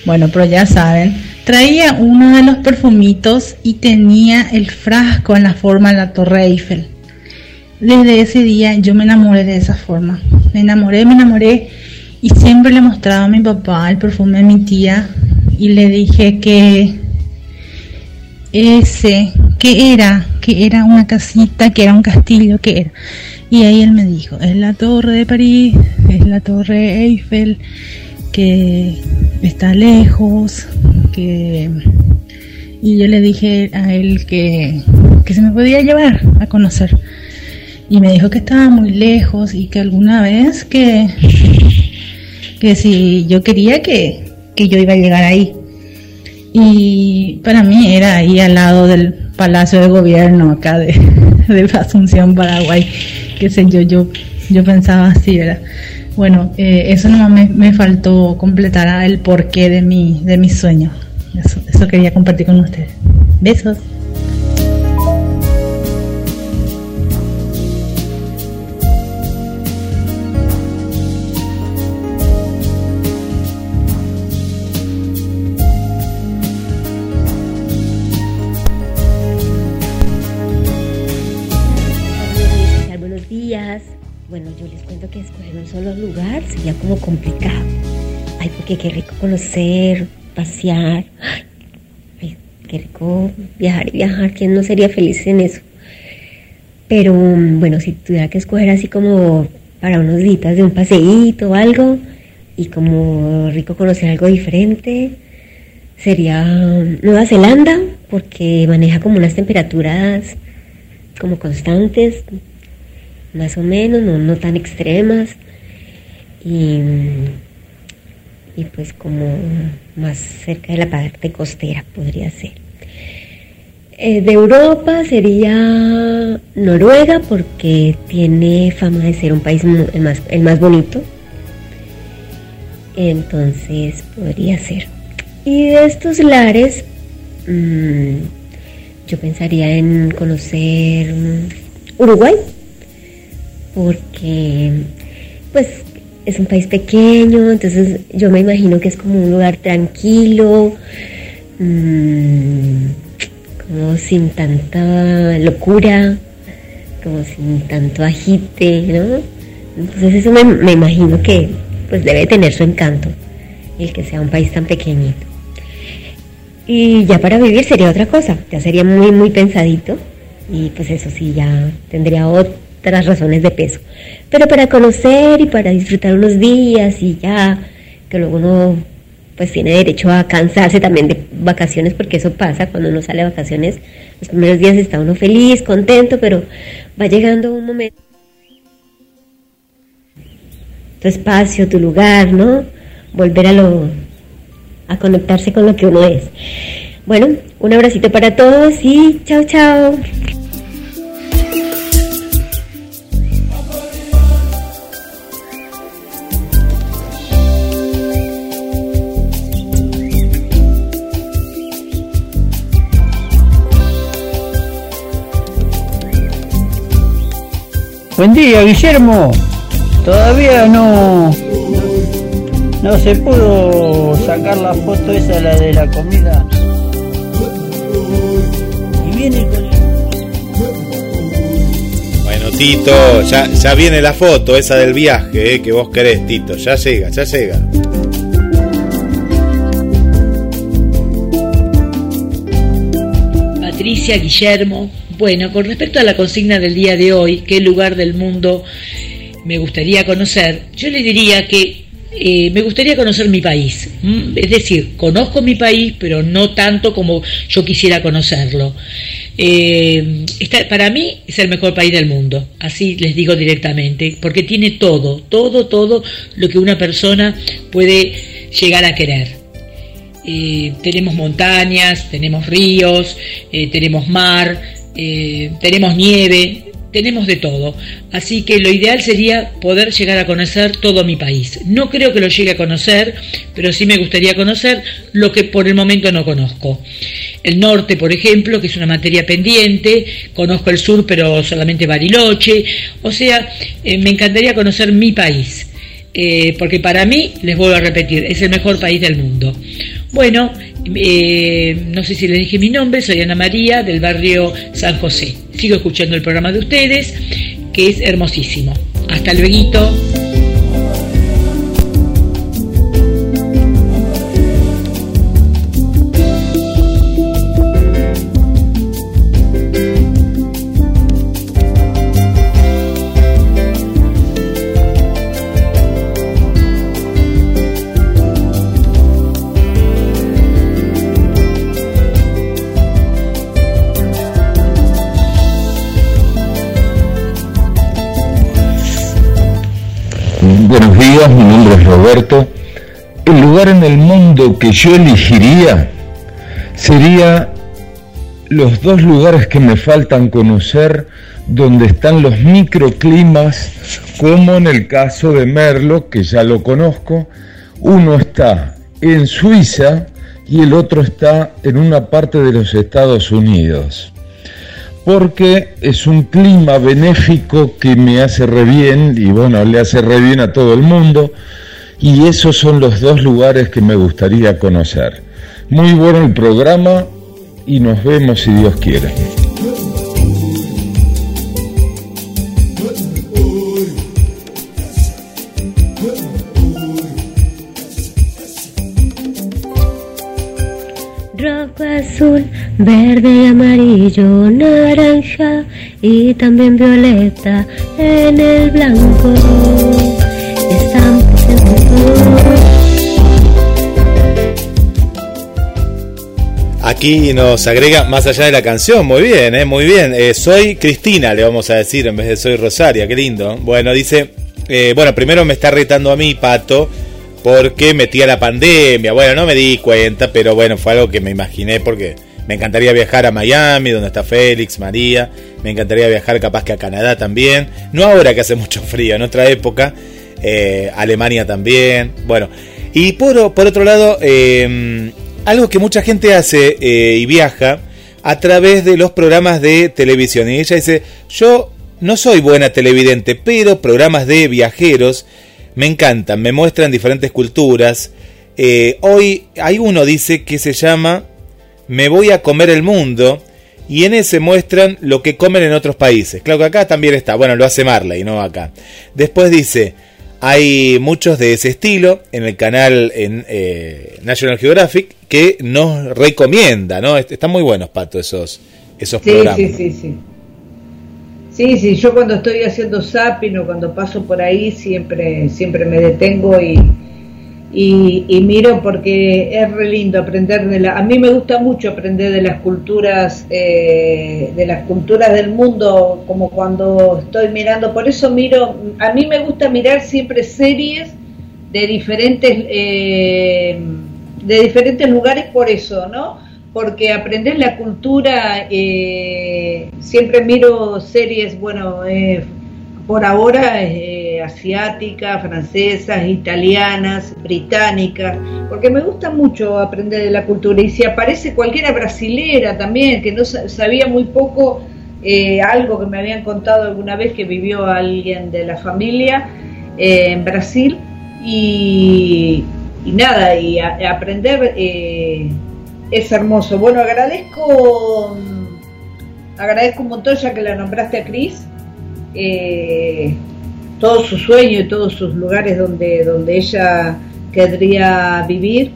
bueno, pero ya saben, traía uno de los perfumitos y tenía el frasco en la forma de la Torre Eiffel. Desde ese día yo me enamoré de esa forma, me enamoré, me enamoré y siempre le mostraba a mi papá el perfume de mi tía y le dije que ese, que era, que era una casita, que era un castillo, que era. Y ahí él me dijo, es la torre de París, es la torre Eiffel, que está lejos, que... Y yo le dije a él que, que se me podía llevar a conocer. Y me dijo que estaba muy lejos y que alguna vez que, que si yo quería que, que yo iba a llegar ahí. Y para mí era ahí al lado del Palacio de Gobierno acá de, de Asunción, Paraguay, qué sé yo, yo, yo pensaba así, ¿verdad? Bueno, eh, eso nomás me, me faltó completar el porqué de mi, de mi sueño. Eso, eso quería compartir con ustedes. Besos. Conocer, pasear. Ay, qué rico viajar y viajar. ¿Quién no sería feliz en eso? Pero bueno, si tuviera que escoger así como para unos días de un paseíto o algo y como rico conocer algo diferente, sería Nueva Zelanda porque maneja como unas temperaturas como constantes, más o menos, no, no tan extremas y, y pues como más cerca de la parte costera podría ser. Eh, de Europa sería Noruega porque tiene fama de ser un país el más, el más bonito Entonces podría ser. Y de estos lares, mm, yo pensaría en conocer Uruguay, porque pues es un país pequeño, entonces yo me imagino que es como un lugar tranquilo, mm, como sin tanta locura, como sin tanto agite, ¿no? Entonces eso me, me imagino que pues debe tener su encanto, el que sea un país tan pequeñito. Y ya para vivir sería otra cosa, ya sería muy, muy pensadito y pues eso sí, ya tendría otras razones de peso. Pero para conocer y para disfrutar unos días y ya, que luego uno pues tiene derecho a cansarse también de vacaciones, porque eso pasa cuando uno sale de vacaciones, los primeros días está uno feliz, contento, pero va llegando un momento, tu espacio, tu lugar, ¿no? Volver a lo, a conectarse con lo que uno es. Bueno, un abracito para todos y chao, chao. Buen día, Guillermo. Todavía no, no se pudo sacar la foto esa, la de la comida. Y viene con Bueno, Tito, ya, ya viene la foto esa del viaje eh, que vos querés, Tito. Ya llega, ya llega. Patricia, Guillermo. Bueno, con respecto a la consigna del día de hoy, qué lugar del mundo me gustaría conocer, yo le diría que eh, me gustaría conocer mi país. ¿m? Es decir, conozco mi país, pero no tanto como yo quisiera conocerlo. Eh, está- para mí es el mejor país del mundo, así les digo directamente, porque tiene todo, todo, todo lo que una persona puede llegar a querer. Eh, tenemos montañas, tenemos ríos, tenemos mar, eh, tenemos nieve, tenemos de todo. Así que lo ideal sería poder llegar a conocer todo mi país. No creo que lo llegue a conocer, pero sí me gustaría conocer lo que por el momento no conozco. El norte, por ejemplo, que es una materia pendiente, conozco el sur, pero solamente Bariloche. O sea, eh, me encantaría conocer mi país. Eh, porque para mí, les vuelvo a repetir, es el mejor país del mundo. Bueno, eh, no sé si les dije mi nombre, soy Ana María del barrio San José. Sigo escuchando el programa de ustedes, que es hermosísimo. Hasta luego. Roberto. El lugar en el mundo que yo elegiría sería los dos lugares que me faltan conocer donde están los microclimas, como en el caso de Merlo, que ya lo conozco. Uno está en Suiza y el otro está en una parte de los Estados Unidos porque es un clima benéfico que me hace re bien y bueno, le hace re bien a todo el mundo y esos son los dos lugares que me gustaría conocer. Muy bueno el programa y nos vemos si Dios quiere. Rojo, azul, verde amarillo, naranja y también violeta en el blanco. Aquí nos agrega más allá de la canción, muy bien, eh, muy bien. Eh, soy Cristina, le vamos a decir, en vez de soy Rosaria, qué lindo. Bueno, dice, eh, bueno, primero me está retando a mí, Pato, porque metía la pandemia. Bueno, no me di cuenta, pero bueno, fue algo que me imaginé porque me encantaría viajar a Miami, donde está Félix, María. Me encantaría viajar capaz que a Canadá también. No ahora que hace mucho frío, en otra época. Eh, Alemania también. Bueno, Y por, otro lado, eh, algo que mucha gente hace eh, y viaja a través de los programas de televisión. Y ella dice, yo no soy buena televidente, pero programas de viajeros me encantan, me muestran diferentes culturas. Hoy hay uno, dice, que se llama Me voy a comer el mundo. Y en ese muestran lo que comen en otros países. Claro que acá también está. Bueno, lo hace Marley, no acá. Después dice, hay muchos de ese estilo en el canal en eh, National Geographic que nos recomienda, ¿no? Est- Están muy buenos, Pato, esos, esos Sí, programas. sí, sí, sí. Sí, sí, yo cuando estoy haciendo zapping o cuando paso por ahí siempre, siempre me detengo y, y, y miro porque es re lindo aprender de la... A mí me gusta mucho aprender de las culturas, eh, de las culturas del mundo, como cuando estoy mirando, por eso miro, a mí me gusta mirar siempre series de diferentes, eh, de diferentes lugares por eso, ¿no? porque aprender la cultura, eh, siempre miro series, bueno, eh, por ahora eh, asiáticas, francesas, italianas, británicas, porque me gusta mucho aprender de la cultura. Y si aparece cualquiera brasilera también, que no sa- sabía muy poco, eh, algo que me habían contado alguna vez que vivió alguien de la familia eh, en Brasil, y, nada, y aprender eh, es hermoso. Bueno, agradezco, agradezco un montón ya que la nombraste a Cris, todo su sueño y todos sus lugares donde, donde ella querría vivir.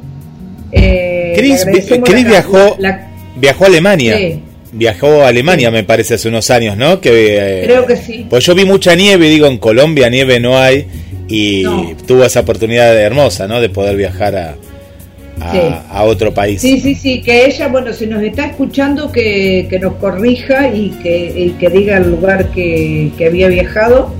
Eh, Chris, agradecemos Chris la- viajó, la- viajó a Alemania. Sí. Viajó a Alemania, me parece, hace unos años, ¿no? Que, eh, Creo que sí. Pues yo vi mucha nieve, digo, en Colombia nieve no hay, y No. tuvo esa oportunidad hermosa, ¿no? De poder viajar a, a, Sí. a otro país. Sí, sí, sí, que ella, bueno, si nos está escuchando, que, que nos corrija y que, y que diga el lugar que, que había viajado.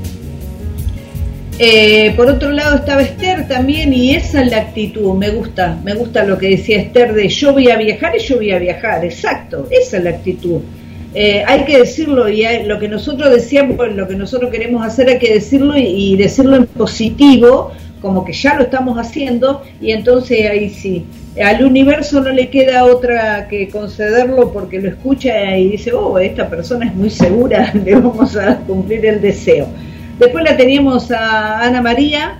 Eh, por otro lado estaba Esther también y esa es la actitud, me gusta, me gusta lo que decía Esther de yo voy a viajar y yo voy a viajar, exacto, esa es la actitud. Eh, hay que decirlo y lo que nosotros decíamos, lo que nosotros queremos hacer hay que decirlo y, y decirlo en positivo, como que ya lo estamos haciendo y entonces ahí sí, al universo no le queda otra que concederlo porque lo escucha y dice, oh, esta persona es muy segura, le vamos a cumplir el deseo. Después la teníamos a Ana María,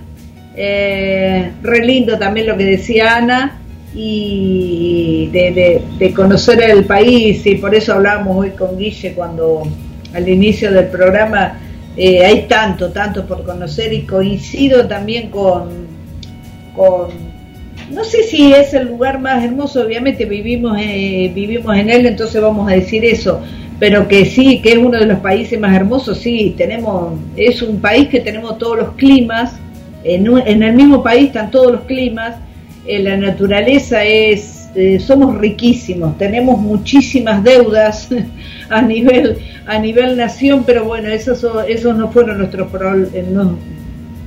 eh, re lindo también lo que decía Ana, y de, de- conocer el país, y por eso hablábamos hoy con Guille cuando al inicio del programa eh, hay tanto, tanto por conocer y coincido también con, con, no sé si es el lugar más hermoso, obviamente vivimos, eh, vivimos en él, entonces vamos a decir eso, pero que sí, que es uno de los países más hermosos, sí, tenemos, es un país que tenemos todos los climas, en, en el mismo país están todos los climas, eh, la naturaleza es, eh, somos riquísimos, tenemos muchísimas deudas a nivel, a nivel nación, pero bueno, esos, esos no fueron nuestros problemas,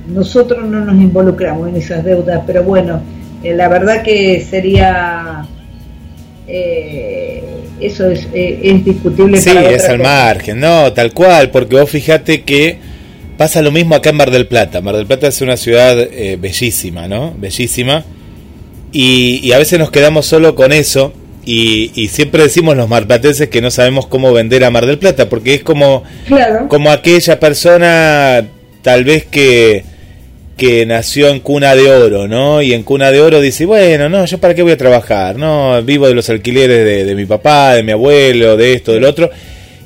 nosotros no nos involucramos en esas deudas, pero bueno, eh, la verdad que sería, eh, eso es, eh, es discutible. Sí, para es al cosa. margen, no, tal cual, porque vos fíjate que pasa lo mismo acá en Mar del Plata. Mar del Plata es una ciudad eh, bellísima, ¿no? Bellísima. Y, y a veces nos quedamos solo con eso. Y, y siempre decimos los marplatenses que no sabemos cómo vender a Mar del Plata, porque es como, Claro. como aquella persona tal vez que, que nació en cuna de oro, ¿no? Y en cuna de oro dice, bueno, no, yo para qué voy a trabajar, ¿no? Vivo de los alquileres de, de mi papá, de mi abuelo, de esto, del otro,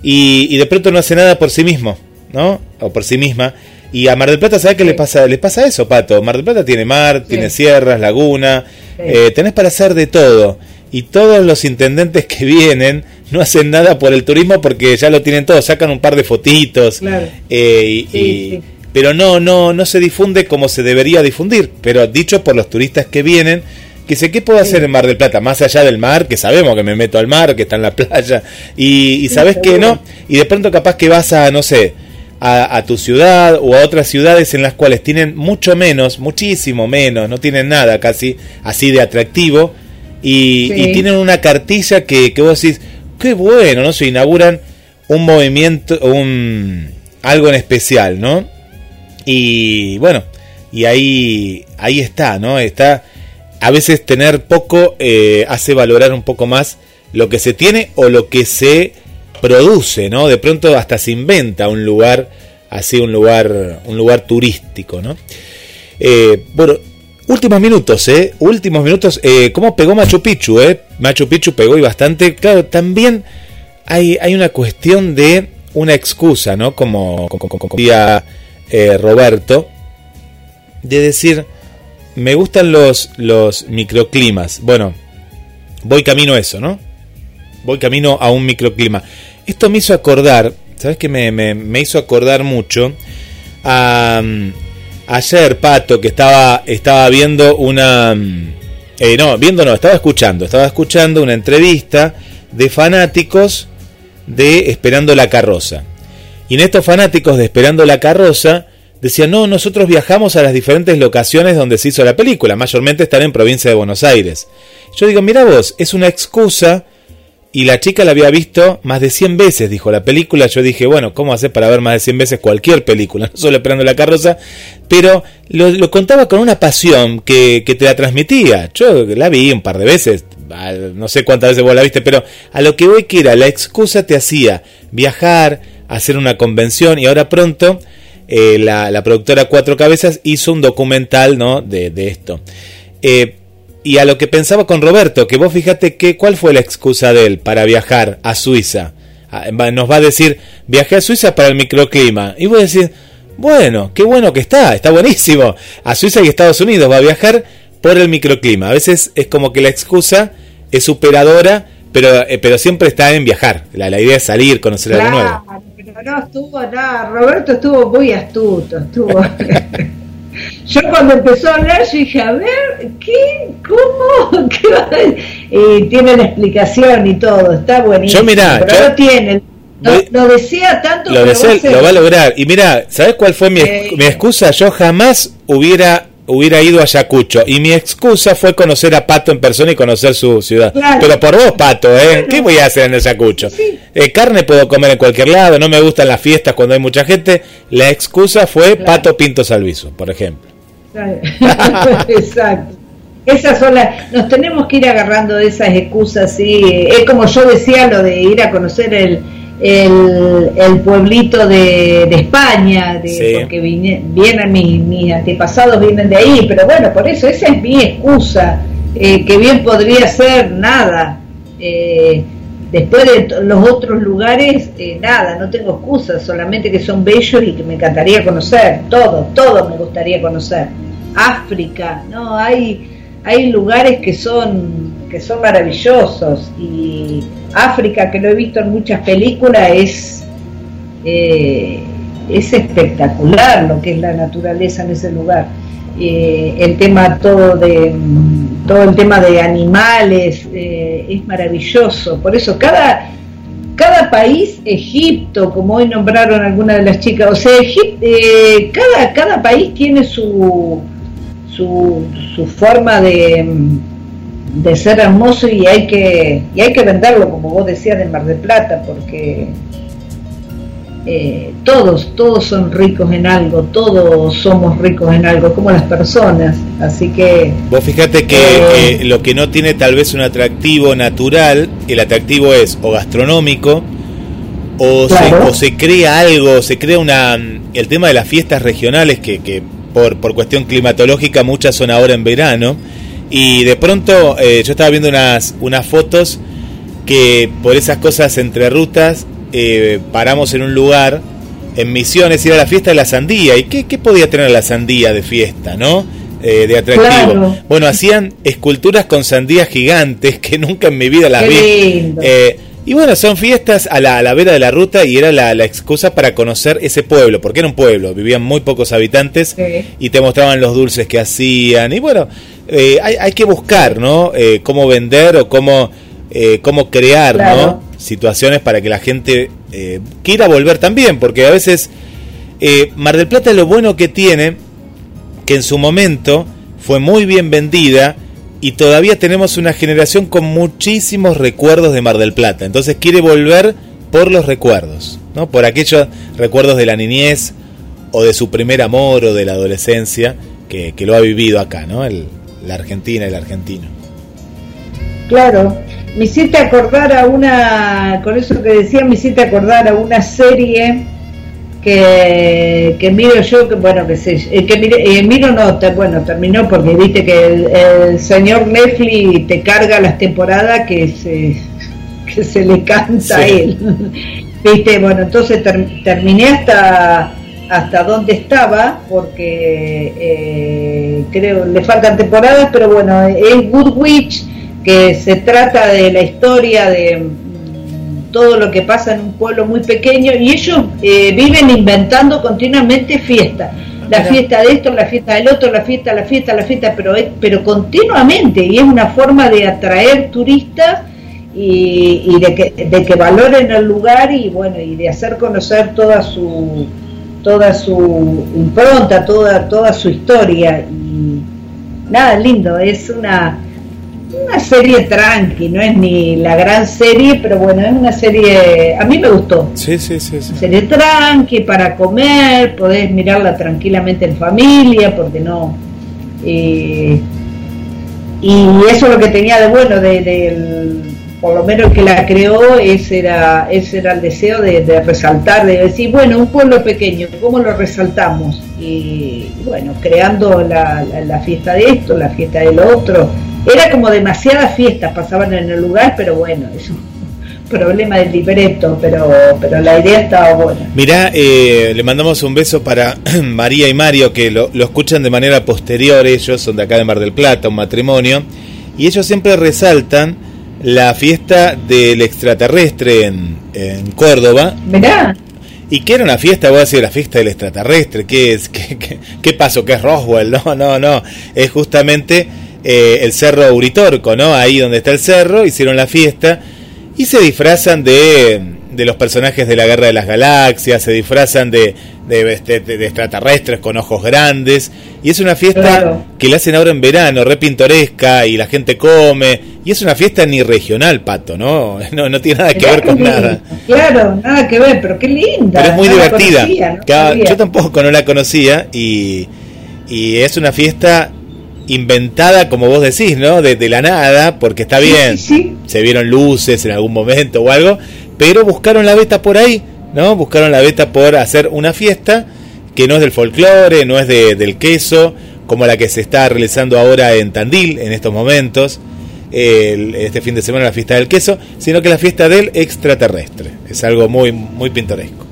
y, y de pronto no hace nada por sí mismo, ¿no? O por sí misma. Y a Mar del Plata, ¿sabes qué le pasa? Le pasa eso, Pato. Mar del Plata tiene mar, tiene sierras, laguna, eh, tenés para hacer de todo. Y todos los intendentes que vienen no hacen nada por el turismo porque ya lo tienen todo, sacan un par de fotitos. Claro. eh, y-. Pero no, no, no se difunde como se debería difundir. Pero dicho por los turistas que vienen, que sé qué puedo hacer en Mar del Plata, más allá del mar, que sabemos que me meto al mar, que está en la playa, y, y sabes que no, y de pronto capaz que vas a, no sé, a, a tu ciudad o a otras ciudades en las cuales tienen mucho menos, muchísimo menos, no tienen nada casi así de atractivo, y, Sí. y tienen una cartilla que, que vos decís, qué bueno, ¿no? Se inauguran un movimiento, un algo en especial, ¿no? Y bueno, y ahí, ahí está, ¿no? Está a veces tener poco eh, hace valorar un poco más lo que se tiene o lo que se produce, ¿no? De pronto hasta se inventa un lugar así, un lugar, un lugar turístico, ¿no? Eh, bueno, últimos minutos, ¿eh? Últimos minutos. Eh, ¿Cómo pegó Machu Picchu, eh? Machu Picchu pegó y bastante. Claro, también hay, hay una cuestión de una excusa, ¿no? Como, como, como decía eh, Roberto, de decir, me gustan los, los microclimas. Bueno, voy camino a eso, ¿no? Voy camino a un microclima. Esto me hizo acordar, ¿sabes qué? Me, me, me hizo acordar mucho a... mm, ayer, Pato, que estaba, estaba viendo una... mm, eh, no, viendo no, estaba escuchando. Estaba escuchando una entrevista de fanáticos de Esperando la Carroza. Y en estos fanáticos de Esperando la Carroza decían, no, nosotros viajamos a las diferentes locaciones donde se hizo la película, mayormente están en provincia de Buenos Aires. Yo digo, mira vos, es una excusa y la chica la había visto más de 100 veces, dijo la película. Yo dije, bueno, ¿cómo hacer para ver más de 100 veces cualquier película? No solo esperando la carroza, pero lo, lo contaba con una pasión que, que te la transmitía. Yo la vi un par de veces, no sé cuántas veces vos la viste, pero a lo que voy que era, la excusa te hacía viajar, hacer una convención y ahora pronto eh, la, la productora Cuatro Cabezas hizo un documental ¿no? de, de esto. Eh, y a lo que pensaba con Roberto, que vos fíjate que cuál fue la excusa de él para viajar a Suiza. Ah, Nos va a decir, viajé a Suiza para el microclima. Y vos decís, bueno, qué bueno que está, está buenísimo. A Suiza y Estados Unidos va a viajar por el microclima. A veces es como que la excusa es superadora, pero, eh, pero siempre está en viajar. La, la idea es salir, conocer algo nuevo. Pero no estuvo nada. Roberto estuvo muy astuto. Estuvo. yo cuando empezó a hablar, yo dije, a ver, ¿qué? ¿Cómo? ¿Qué va a- Eh, tiene la explicación y todo, está buenísimo. Yo, mirá, pero yo- no tiene. No, no desea tanto, Lo, desea- va a ser. lo va a lograr. Y mira, ¿sabes cuál fue mi, Eh. mi excusa? Yo jamás hubiera hubiera ido a Ayacucho y mi excusa fue conocer a Pato en persona y conocer su ciudad. Claro. Pero por vos, Pato, ¿eh? ¿Qué voy a hacer en Ayacucho? Eh, carne puedo comer en cualquier lado, no me gustan las fiestas cuando hay mucha gente. La excusa fue Pato Pinto Salviso, por ejemplo. Exacto. Esas son las. Nos tenemos que ir agarrando de esas excusas, sí. Es como yo decía, lo de ir a conocer el, el, el pueblito de, de España, de, Sí. porque vine- vienen mis, mis antepasados, vienen de ahí, pero bueno, por eso esa es mi excusa, eh, que bien podría ser nada. Eh, después de los otros lugares, eh, nada, no tengo excusas, solamente que son bellos y que me encantaría conocer, todo, todo me gustaría conocer. África, no, hay, hay lugares que son, son maravillosos y África, que lo he visto en muchas películas, es, eh, es espectacular lo que es la naturaleza en ese lugar. Eh, el tema todo de todo el tema de animales eh, es maravilloso por eso cada cada país Egipto como hoy nombraron algunas de las chicas o sea cada cada país tiene su su, forma de, de ser hermoso y hay que y hay que venderlo como vos decías de Mar del Plata porque eh, todos todos son ricos en algo todos somos ricos en algo como las personas así que Vos fíjate que Eh. eh, lo que no tiene tal vez un atractivo natural, el atractivo es o gastronómico, o, Claro. se, o se crea algo, se crea una... El tema de las fiestas regionales, que, que por, por cuestión climatológica muchas son ahora en verano, y de pronto eh, yo estaba viendo unas, unas fotos que por esas cosas entre rutas eh, paramos en un lugar en Misiones ir a la fiesta de la sandía. ¿Y qué, qué podía tener la sandía de fiesta, no? Eh, de atractivo. Claro. Bueno, hacían esculturas con sandías gigantes que nunca en mi vida las Qué vi. lindo. Eh, y bueno, son fiestas a la, a la vera de la ruta y era la, la excusa para conocer ese pueblo, porque era un pueblo, vivían muy pocos habitantes Sí. y te mostraban los dulces que hacían. Y bueno, eh, hay, hay que buscar, ¿no? Eh, cómo vender o cómo, eh, cómo crear, Claro. ¿no? Situaciones para que la gente eh, quiera volver también, porque a veces eh, Mar del Plata lo bueno que tiene, que en su momento fue muy bien vendida y todavía tenemos una generación con muchísimos recuerdos de Mar del Plata. Entonces quiere volver por los recuerdos, ¿no? Por aquellos recuerdos de la niñez o de su primer amor o de la adolescencia que, que lo ha vivido acá, ¿no? El- la Argentina y el argentino. Claro, me hiciste acordar a una, con eso que decía, me hiciste acordar a una serie que, que miro yo, que bueno, que sé, eh, que mire, eh, miro no, te- bueno, terminó porque viste que el, el señor Netflix te carga las temporadas que se, que se le canta a él. viste, bueno, entonces ter- terminé hasta hasta donde estaba porque eh, creo le faltan temporadas pero bueno es Good Witch que se trata de la historia de mm, todo lo que pasa en un pueblo muy pequeño y ellos eh, viven inventando continuamente fiestas la Mira. fiesta de esto, la fiesta del otro, la fiesta, la fiesta, la fiesta, pero, pero continuamente y es una forma de atraer turistas y, y de, que, de que valoren el lugar y bueno y de hacer conocer toda su toda su impronta, toda toda su historia y nada lindo, es una una serie tranqui, no es ni la gran serie, pero bueno, es una serie, a mí me gustó. Sí, sí, sí. sí. Serie tranqui para comer, podés mirarla tranquilamente en familia, porque no. eh, y eso es lo que tenía de bueno, de, del- por lo menos el que la creó, ese era, ese era el deseo de, resaltar, de decir, bueno, un pueblo pequeño, ¿cómo lo resaltamos? Y bueno, creando la, la- la fiesta de esto, la fiesta del otro. Era como demasiadas fiestas pasaban en el lugar, pero bueno, es un problema del libreto, pero, pero la idea estaba buena. Mirá, eh, le mandamos un beso para María y Mario, que lo, lo escuchan de manera posterior, ellos son de acá de Mar del Plata, un matrimonio, y ellos siempre resaltan la fiesta del extraterrestre en, en Córdoba. Mirá, Y que era una fiesta, voy a decir, la fiesta del extraterrestre, ¿qué es? ¿Qué, qué, qué pasó? ¿Qué es Roswell? No, no, no, es justamente eh, el cerro Uritorco, ¿no? Ahí donde está el cerro, hicieron la fiesta y se disfrazan de, de los personajes de la Guerra de las Galaxias, se disfrazan de, de, este, de- de extraterrestres con ojos grandes, y es una fiesta Claro. que la hacen ahora en verano, re pintoresca, y la gente come, y es una fiesta ni regional, Pato, ¿no? No, no tiene nada que ver con nada. Claro, nada que ver, pero qué linda. Pero es muy no divertida. conocía, no Cada- sabía. yo tampoco no la conocía y, y es una fiesta inventada, como vos decís, ¿no? De, de la nada, porque está bien. Se vieron luces en algún momento o algo, pero buscaron la beta por ahí, ¿no? Buscaron la beta por hacer una fiesta que no es del folclore, no es de- del queso, como la que se está realizando ahora en Tandil en estos momentos. el- este fin de semana la fiesta del queso, sino que la fiesta del extraterrestre. Es algo muy muy pintoresco.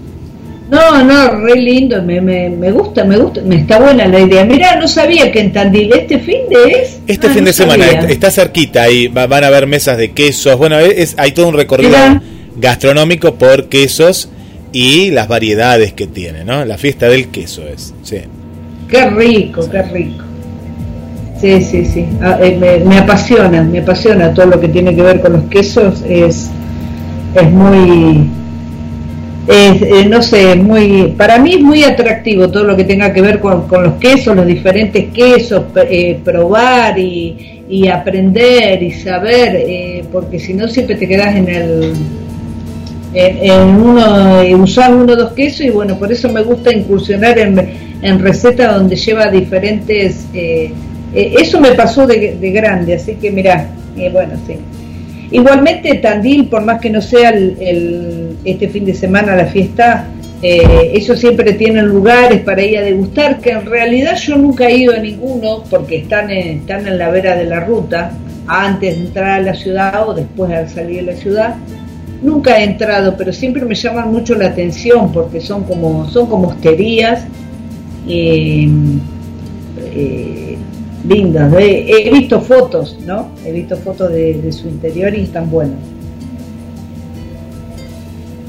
No, no, re lindo, me, me, me gusta, me gusta, me está buena la idea. Mirá, no sabía que en Tandil este fin de es. Este Ah, fin no de semana sabía. está cerquita, ahí va- van a haber mesas de quesos. Bueno, es, hay todo un recorrido Mirá. Gastronómico por quesos y las variedades que tiene, ¿no? La fiesta del queso es. Sí. Qué rico, qué rico. Sí, sí, sí. Ah, eh, me, apasiona, me apasiona todo lo que tiene que ver con los quesos. Es, es muy, es, eh, no sé, muy, para mí es muy atractivo todo lo que tenga que ver con, los quesos, los diferentes quesos, eh, probar y, y aprender y saber, porque si no siempre te quedas en el en, uno eh, usar uno o dos quesos y bueno por eso me gusta incursionar en, recetas donde lleva diferentes eh, eh, eso me pasó de, de grande así que mira bueno sí. Igualmente Tandil por más que no sea el, el- este fin de semana la fiesta eh, ellos siempre tienen lugares para ir a degustar que en realidad yo nunca he ido a ninguno porque están en, están en la vera de la ruta antes de entrar a la ciudad o después al salir de la ciudad Nunca he entrado, pero siempre me llaman mucho la atención porque son como son como hosterías eh, eh, lindas. He, visto fotos, ¿no? He visto fotos de, de su interior y están buenos.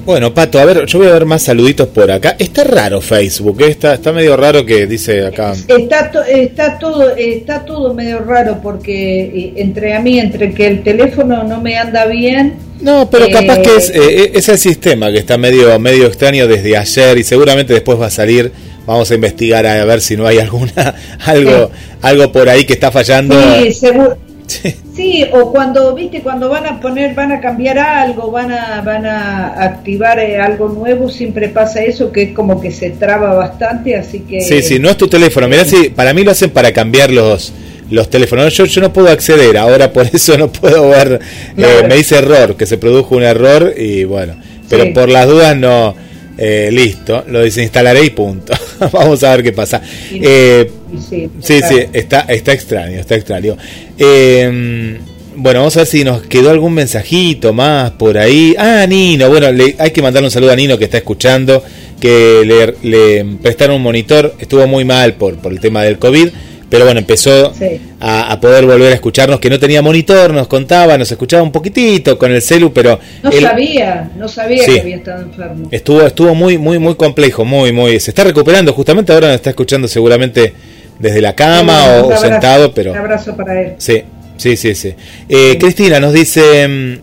Bueno, Pato, a ver, yo voy a ver más saluditos por acá. Está raro Facebook, ¿eh? está, está medio raro que dice acá. Está to- está todo está todo medio raro porque eh, entre a mí entre que el teléfono no me anda bien. No, pero capaz eh, que es, eh, es el sistema que está medio, medio extraño desde ayer y seguramente después va a salir. Vamos a investigar a ver si no hay alguna algo algo por ahí que está fallando. Sí, seguro. Sí, o cuando, viste, cuando van a poner, van a cambiar algo, van a, van a activar eh, algo nuevo, siempre pasa eso, que es como que se traba bastante, así que... Sí, sí, no es tu teléfono. Mirá si para mí lo hacen para cambiar los los teléfonos. Yo, yo no puedo acceder, ahora por eso no puedo ver. eh, me dice error, que se produjo un error y bueno. Pero Sí. por las dudas no. eh, listo, lo desinstalaré y punto. Vamos a ver qué pasa. Eh, Sí, Sí, claro. sí, está, está extraño, está extraño. Eh, bueno, vamos a ver si nos quedó algún mensajito más por ahí. Ah, Nino, bueno, le, hay que mandarle un saludo a Nino que está escuchando, que le, le prestaron un monitor, estuvo muy mal por, por el tema del COVID, pero bueno, empezó Sí. a, a poder volver a escucharnos, que no tenía monitor, nos contaba, nos escuchaba un poquitito con el celu, pero No él- sabía, no sabía Sí. que había estado enfermo. Estuvo, estuvo muy, muy, muy complejo, muy, muy. Se está recuperando, justamente ahora nos está escuchando seguramente desde la cama o, abrazo, sentado, pero. Un abrazo para él. Sí, sí, sí, sí. Eh, Cristina nos dice, mm,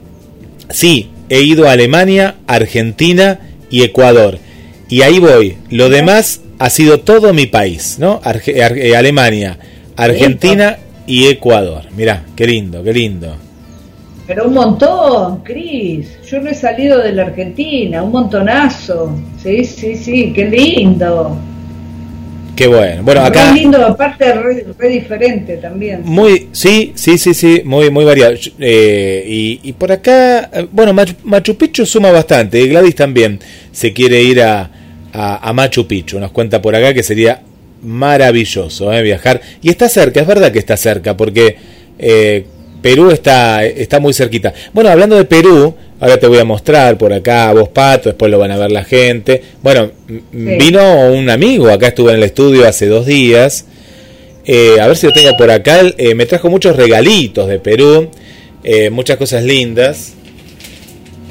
sí, he ido a Alemania, Argentina y Ecuador. Y ahí voy. Lo demás ha sido todo mi país, ¿no? Arge- Ar- eh, Alemania, Argentina y Ecuador. Mirá, qué lindo, qué lindo. Pero un montón, Cris. Yo no he salido de la Argentina, un montonazo. Sí, sí, sí, qué lindo. Qué bueno. Bueno, acá... Re lindo, aparte re, re diferente también. Muy, sí, sí, sí, sí, muy, muy variado. Eh, y, y por acá, eh, bueno, Machu, Machu Picchu suma bastante. y Gladys también se quiere ir a, a, a Machu Picchu. Nos cuenta por acá que sería maravilloso eh, viajar. Y está cerca, es verdad que está cerca, porque eh, Perú está, está muy cerquita. Bueno, hablando de Perú, ahora te voy a mostrar por acá a vos, Pato, después lo van a ver la gente. Bueno, Sí. vino un amigo, acá estuve en el estudio hace dos días. Eh, a ver si lo tengo por acá. Eh, me trajo muchos regalitos de Perú, eh, muchas cosas lindas.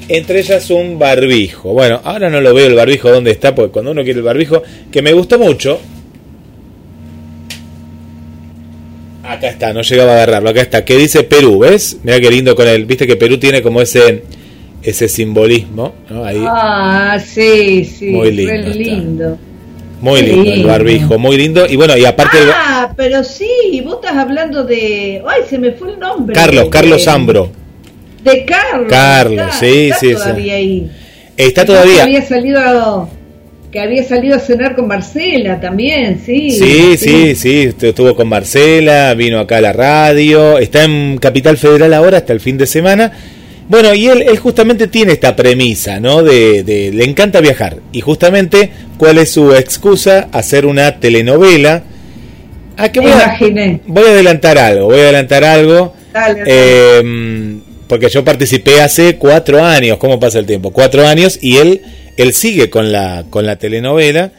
Entre ellas un barbijo. Bueno, ahora no lo veo el barbijo dónde está, porque cuando uno quiere el barbijo, que me gustó mucho. Acá está, no llegaba a agarrarlo. Acá está, que dice Perú, ¿ves? Mira qué lindo con él. Viste que Perú tiene como ese ese simbolismo, ¿no? Ahí. Ah, sí, sí, Muy lindo lindo. muy lindo el barbijo, muy lindo. Y bueno, y aparte el- Ah, pero sí, vos estás hablando de... Ay, se me fue el nombre. Carlos, de- Carlos Zambro. De Carlos. Carlos, está- sí, está sí, sí. todavía ahí. Está Que todavía. había salido que había salido a cenar con Marcela también, sí. Sí, sí, sí, estu- estuvo con Marcela, vino acá a la radio, está en Capital Federal ahora hasta el fin de semana. Bueno, y él, él justamente tiene esta premisa, ¿no? De, de- le encanta viajar. Y justamente, ¿cuál es su excusa? Hacer una telenovela. Ah, que voy, a, voy a adelantar algo, voy a adelantar algo. Dale, dale. Eh, porque yo participé hace cuatro años, ¿cómo pasa el tiempo? Cuatro años y él, él sigue con la, con la telenovela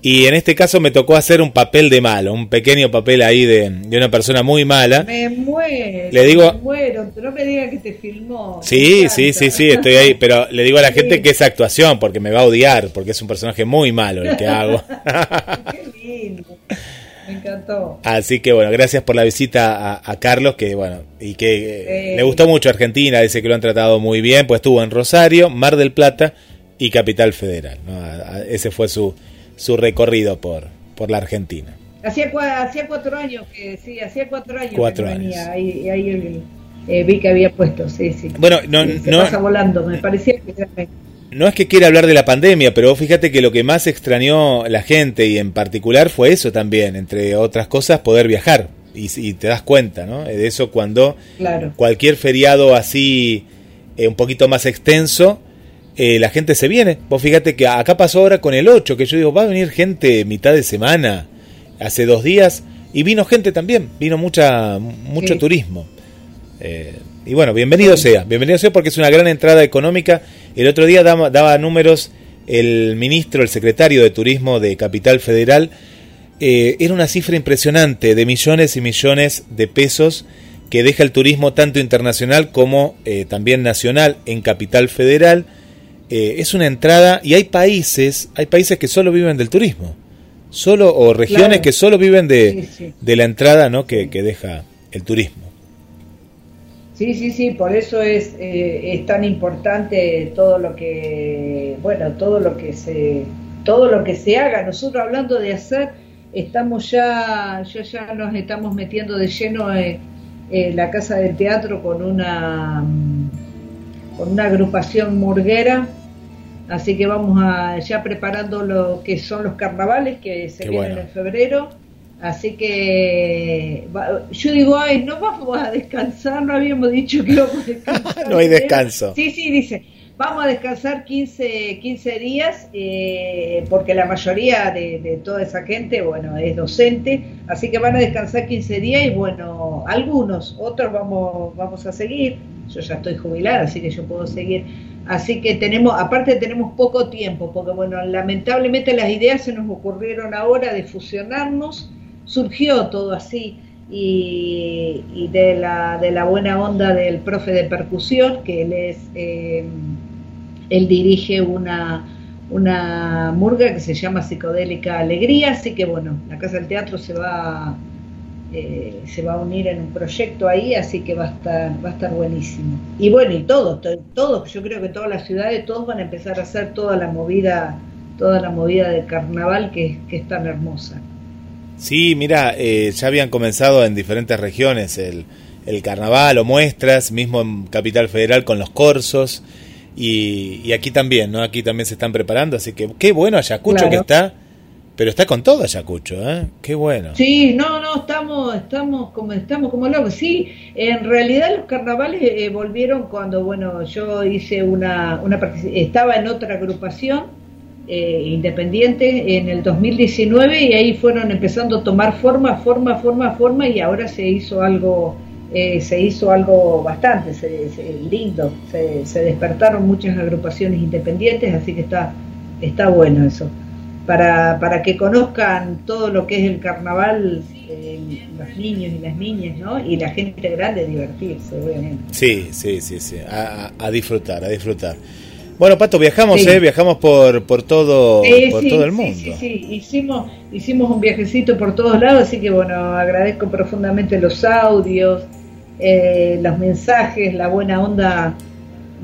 y en este caso me tocó hacer un papel de malo, un pequeño papel ahí de, de una persona muy mala. Me muero. Le digo- Me muero. No me digas que te filmó. Sí, sí, sí, sí, estoy ahí, pero le digo a la gente que es actuación porque me va a odiar, porque es un personaje muy malo el que hago. Qué lindo. Me encantó. Así que bueno, gracias por la visita a, a Carlos, que bueno, y que eh, Sí. le gustó mucho Argentina, dice que lo han tratado muy bien, pues estuvo en Rosario, Mar del Plata y Capital Federal. ¿no? Ese fue su, su recorrido por, por la Argentina. Hacía, hacía cuatro años que, sí, hacía cuatro años Cuatro que años. venía. Ahí, ahí el- eh, vi que había puesto, sí, sí. Bueno, no, Sí, se no, pasa volando, me parecía que no es que quiera hablar de la pandemia, pero vos fíjate que lo que más extrañó la gente y en particular fue eso también, entre otras cosas, poder viajar. Y, y te das cuenta, ¿no? De eso cuando Claro. cualquier feriado así eh, un poquito más extenso, eh, la gente se viene. Vos fíjate que acá pasó ahora con el 8, que yo digo, va a venir gente mitad de semana, hace dos días, y vino gente también, vino mucha mucho Sí. turismo. Eh, y bueno, bienvenido sea, bienvenido sea porque es una gran entrada económica. El otro día daba, daba números el ministro, el secretario de Turismo de Capital Federal, eh, era una cifra impresionante de millones y millones de pesos que deja el turismo tanto internacional como eh, también nacional en Capital Federal. Eh, es una entrada y hay países, hay países que solo viven del turismo, solo o regiones Claro. que solo viven de, Sí, sí. de la entrada, ¿no? Que, que deja el turismo. Sí, sí, sí, por eso es, eh, es tan importante todo lo que, bueno, todo lo que se, todo lo que se haga. Nosotros hablando de hacer, estamos ya, ya, ya nos estamos metiendo de lleno en, en la casa del teatro con una, con una agrupación murguera. Así que vamos a ya preparando lo que son los carnavales que se Qué vienen bueno. en febrero Así que yo digo, ay, no vamos a descansar, no habíamos dicho que íbamos a descansar. No hay descanso. Sí, sí, dice, vamos a descansar 15, 15 días, eh, porque la mayoría de, de toda esa gente, bueno, es docente, así que van a descansar 15 días y bueno, algunos, otros vamos, vamos a seguir. Yo ya estoy jubilada, así que yo puedo seguir. Así que tenemos, aparte tenemos poco tiempo, porque bueno, lamentablemente las ideas se nos ocurrieron ahora de fusionarnos, surgió todo así y, de, la, de la buena onda del profe de percusión, que él es, eh, él dirige una, una murga que se llama Psicodélica Alegría, así que bueno, la Casa del Teatro se va, eh, se va a unir en un proyecto ahí, así que va a estar, va a estar buenísimo. Y bueno, y todos, to- todos, yo creo que todas las ciudades, todos van a empezar a hacer toda la movida, toda la movida de carnaval que, que es tan hermosa. Sí, mira, eh, ya habían comenzado en diferentes regiones el, el carnaval o muestras, mismo en Capital Federal con los corsos. Y, y aquí también, ¿no? Aquí también se están preparando, así que qué bueno Ayacucho Claro. que está, pero está con todo Ayacucho, ¿eh? Qué bueno. Sí, no, no, estamos, estamos como, estamos como locos. Sí, en realidad los carnavales eh, volvieron cuando, bueno, yo hice una, una estaba en otra agrupación eh, independiente en el 2019 y ahí fueron empezando a tomar forma, forma, forma, forma y ahora se hizo algo, eh, se hizo algo bastante se- se- lindo. Se, se despertaron muchas agrupaciones independientes, así que está, está bueno eso para, para que conozcan todo lo que es el carnaval, eh, los niños y las niñas, ¿no? Y la gente grande divertirse, obviamente. Sí, sí, sí, sí, a, a- disfrutar, a disfrutar. Bueno, Pato, viajamos, Sí. ¿eh? Viajamos por, por todo, Sí, por sí, todo el sí, mundo. Sí, sí, Hicimos, hicimos un viajecito por todos lados, así que bueno, agradezco profundamente los audios, eh, los mensajes, la buena onda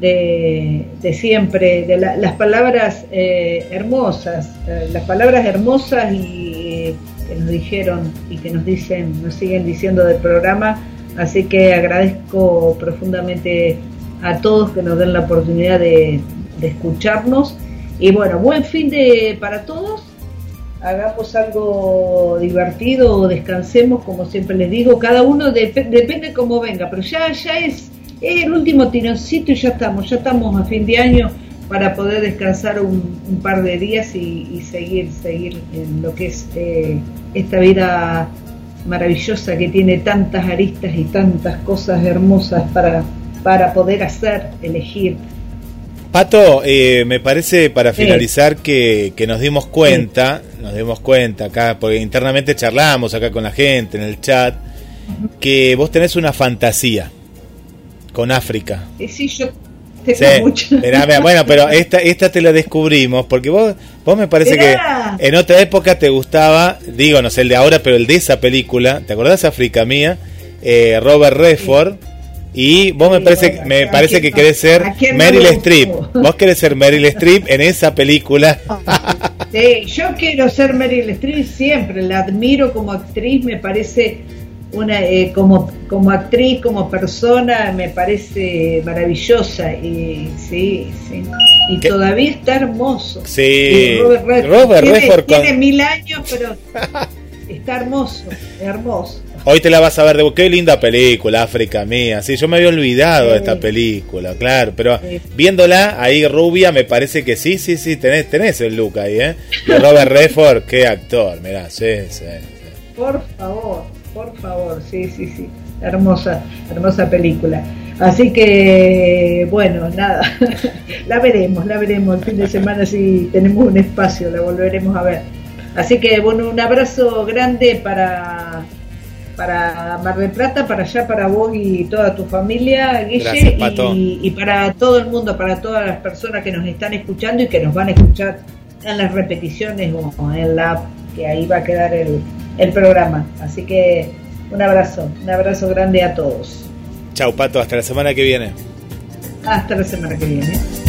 de, de siempre, de la- las palabras eh, hermosas, eh, las palabras hermosas y eh, que nos dijeron y que nos dicen, nos siguen diciendo del programa, así que agradezco profundamente a todos que nos den la oportunidad de, de escucharnos. Y bueno, buen fin de para todos. Hagamos algo divertido o descansemos, como siempre les digo, cada uno dep- depende cómo venga, pero ya, ya es el último tironcito y ya estamos, ya estamos a fin de año para poder descansar un, un par de días y, y seguir, seguir en lo que es eh, esta vida maravillosa que tiene tantas aristas y tantas cosas hermosas para, para poder hacer, elegir. Pato, eh, me parece para finalizar que, que nos dimos cuenta, nos dimos cuenta acá, porque internamente charlamos acá con la gente en el chat, que vos tenés una fantasía con África. Y sí, yo tengo Sí, mucho. mirá, mirá, bueno, pero esta, esta te la descubrimos, porque vos, vos me parece Mirá. que en otra época te gustaba, digo, no sé el de ahora, pero el de esa película, ¿te acordás África mía? Eh, Robert Redford. Y vos me Sí, parece, bueno, me ¿a parece quién que querés ser no Meryl Streep. Vos querés ser Meryl Streep en esa película. Sí, yo quiero ser Meryl Streep siempre, la admiro como actriz, me parece una eh, como como actriz, como persona, me parece maravillosa y sí, sí. Y ¿Qué? todavía está hermoso. Sí, Y Robert Redford, Robert tiene, Redford con- tiene mil años, pero está hermoso, hermoso. Hoy te la vas a ver de qué linda película, África mía. Sí, yo me había olvidado de esta película, claro, pero Sí. viéndola ahí rubia me parece que sí, sí, sí, tenés, tenés el look ahí, ¿eh? De Robert Redford, qué actor, mirá, sí, sí. sí. Por favor, por favor, sí, sí, sí. Hermosa, hermosa película. Así que, bueno, nada, la veremos, la veremos el fin de semana si tenemos un espacio, la volveremos a ver. Así que, bueno, un abrazo grande para, para Mar del Plata, para allá, para vos y toda tu familia, Guille, Gracias, y, y para todo el mundo, para todas las personas que nos están escuchando y que nos van a escuchar en las repeticiones o en la que ahí va a quedar el, el programa. Así que un abrazo, un abrazo grande a todos. Chau, Pato, hasta la semana que viene. Hasta la semana que viene.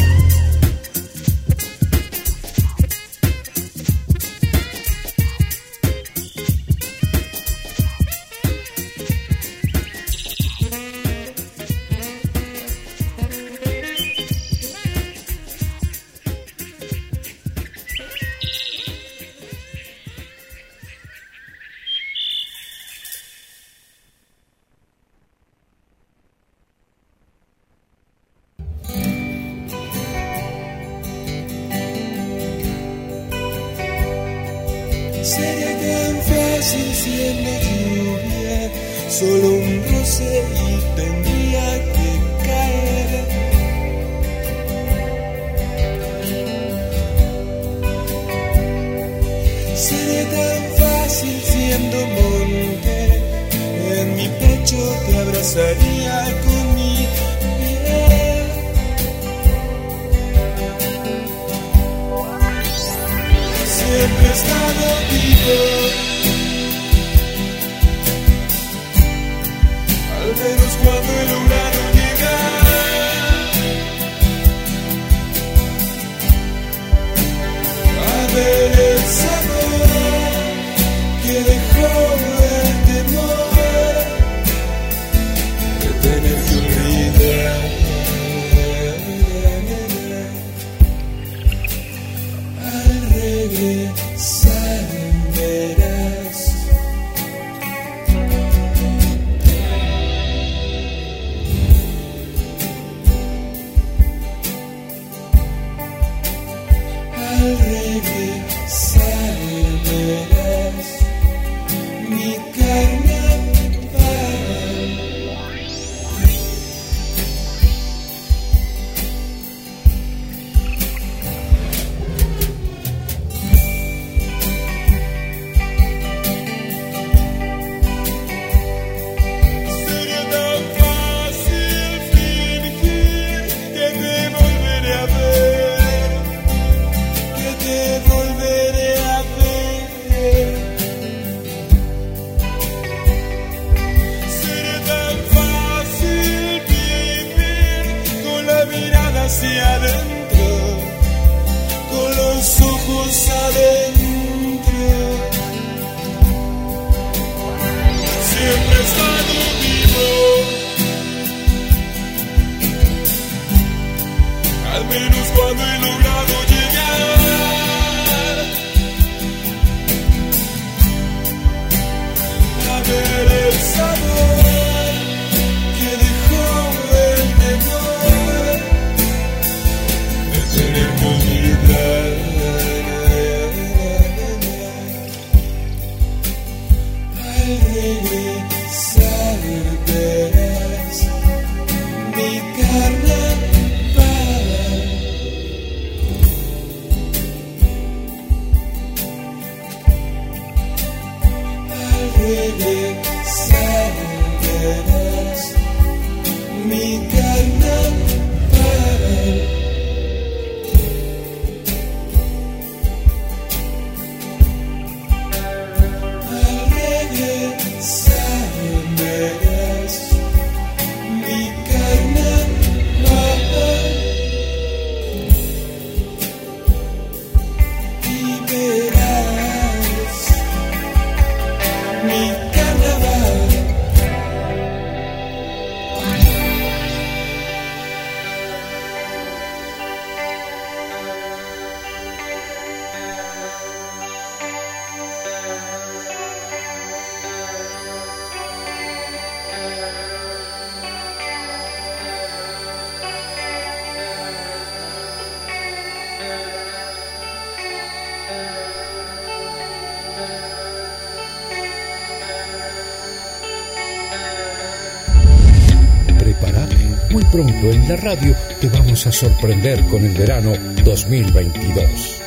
pronto en la radio te vamos a sorprender con el verano 2022.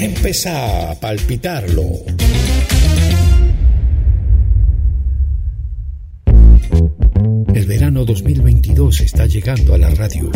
Empezá a palpitarlo. El verano 2022 está llegando a la radio.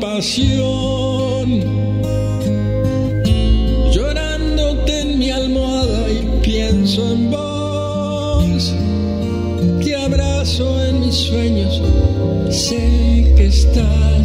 Pasión, llorándote en mi almohada y pienso en vos. Te abrazo en mis sueños, sé que estás.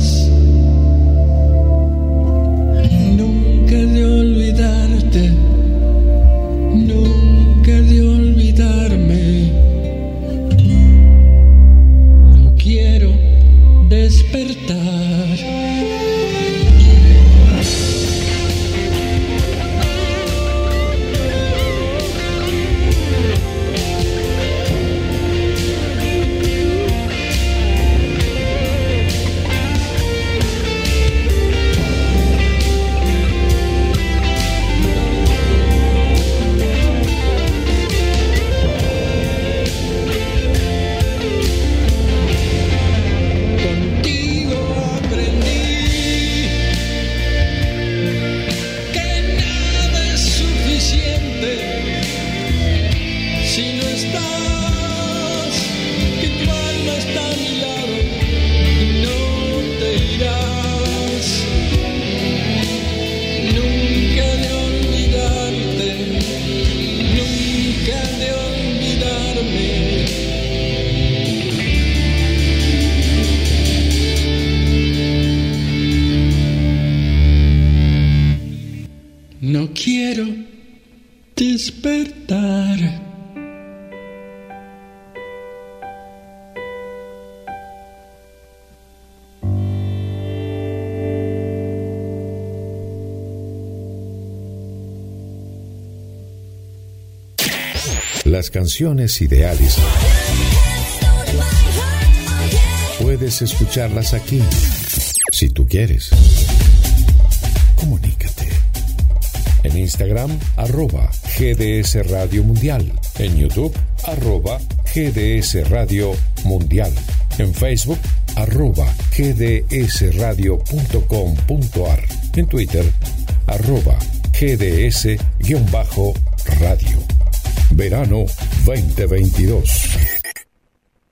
Canciones ideales. Puedes escucharlas aquí, si tú quieres. Comunícate. En Instagram, arroba GDS Radio Mundial. En YouTube, arroba GDS Radio Mundial. En Facebook, arroba gdsradio.com.ar. En Twitter, arroba GDS-radio. Verano 2022.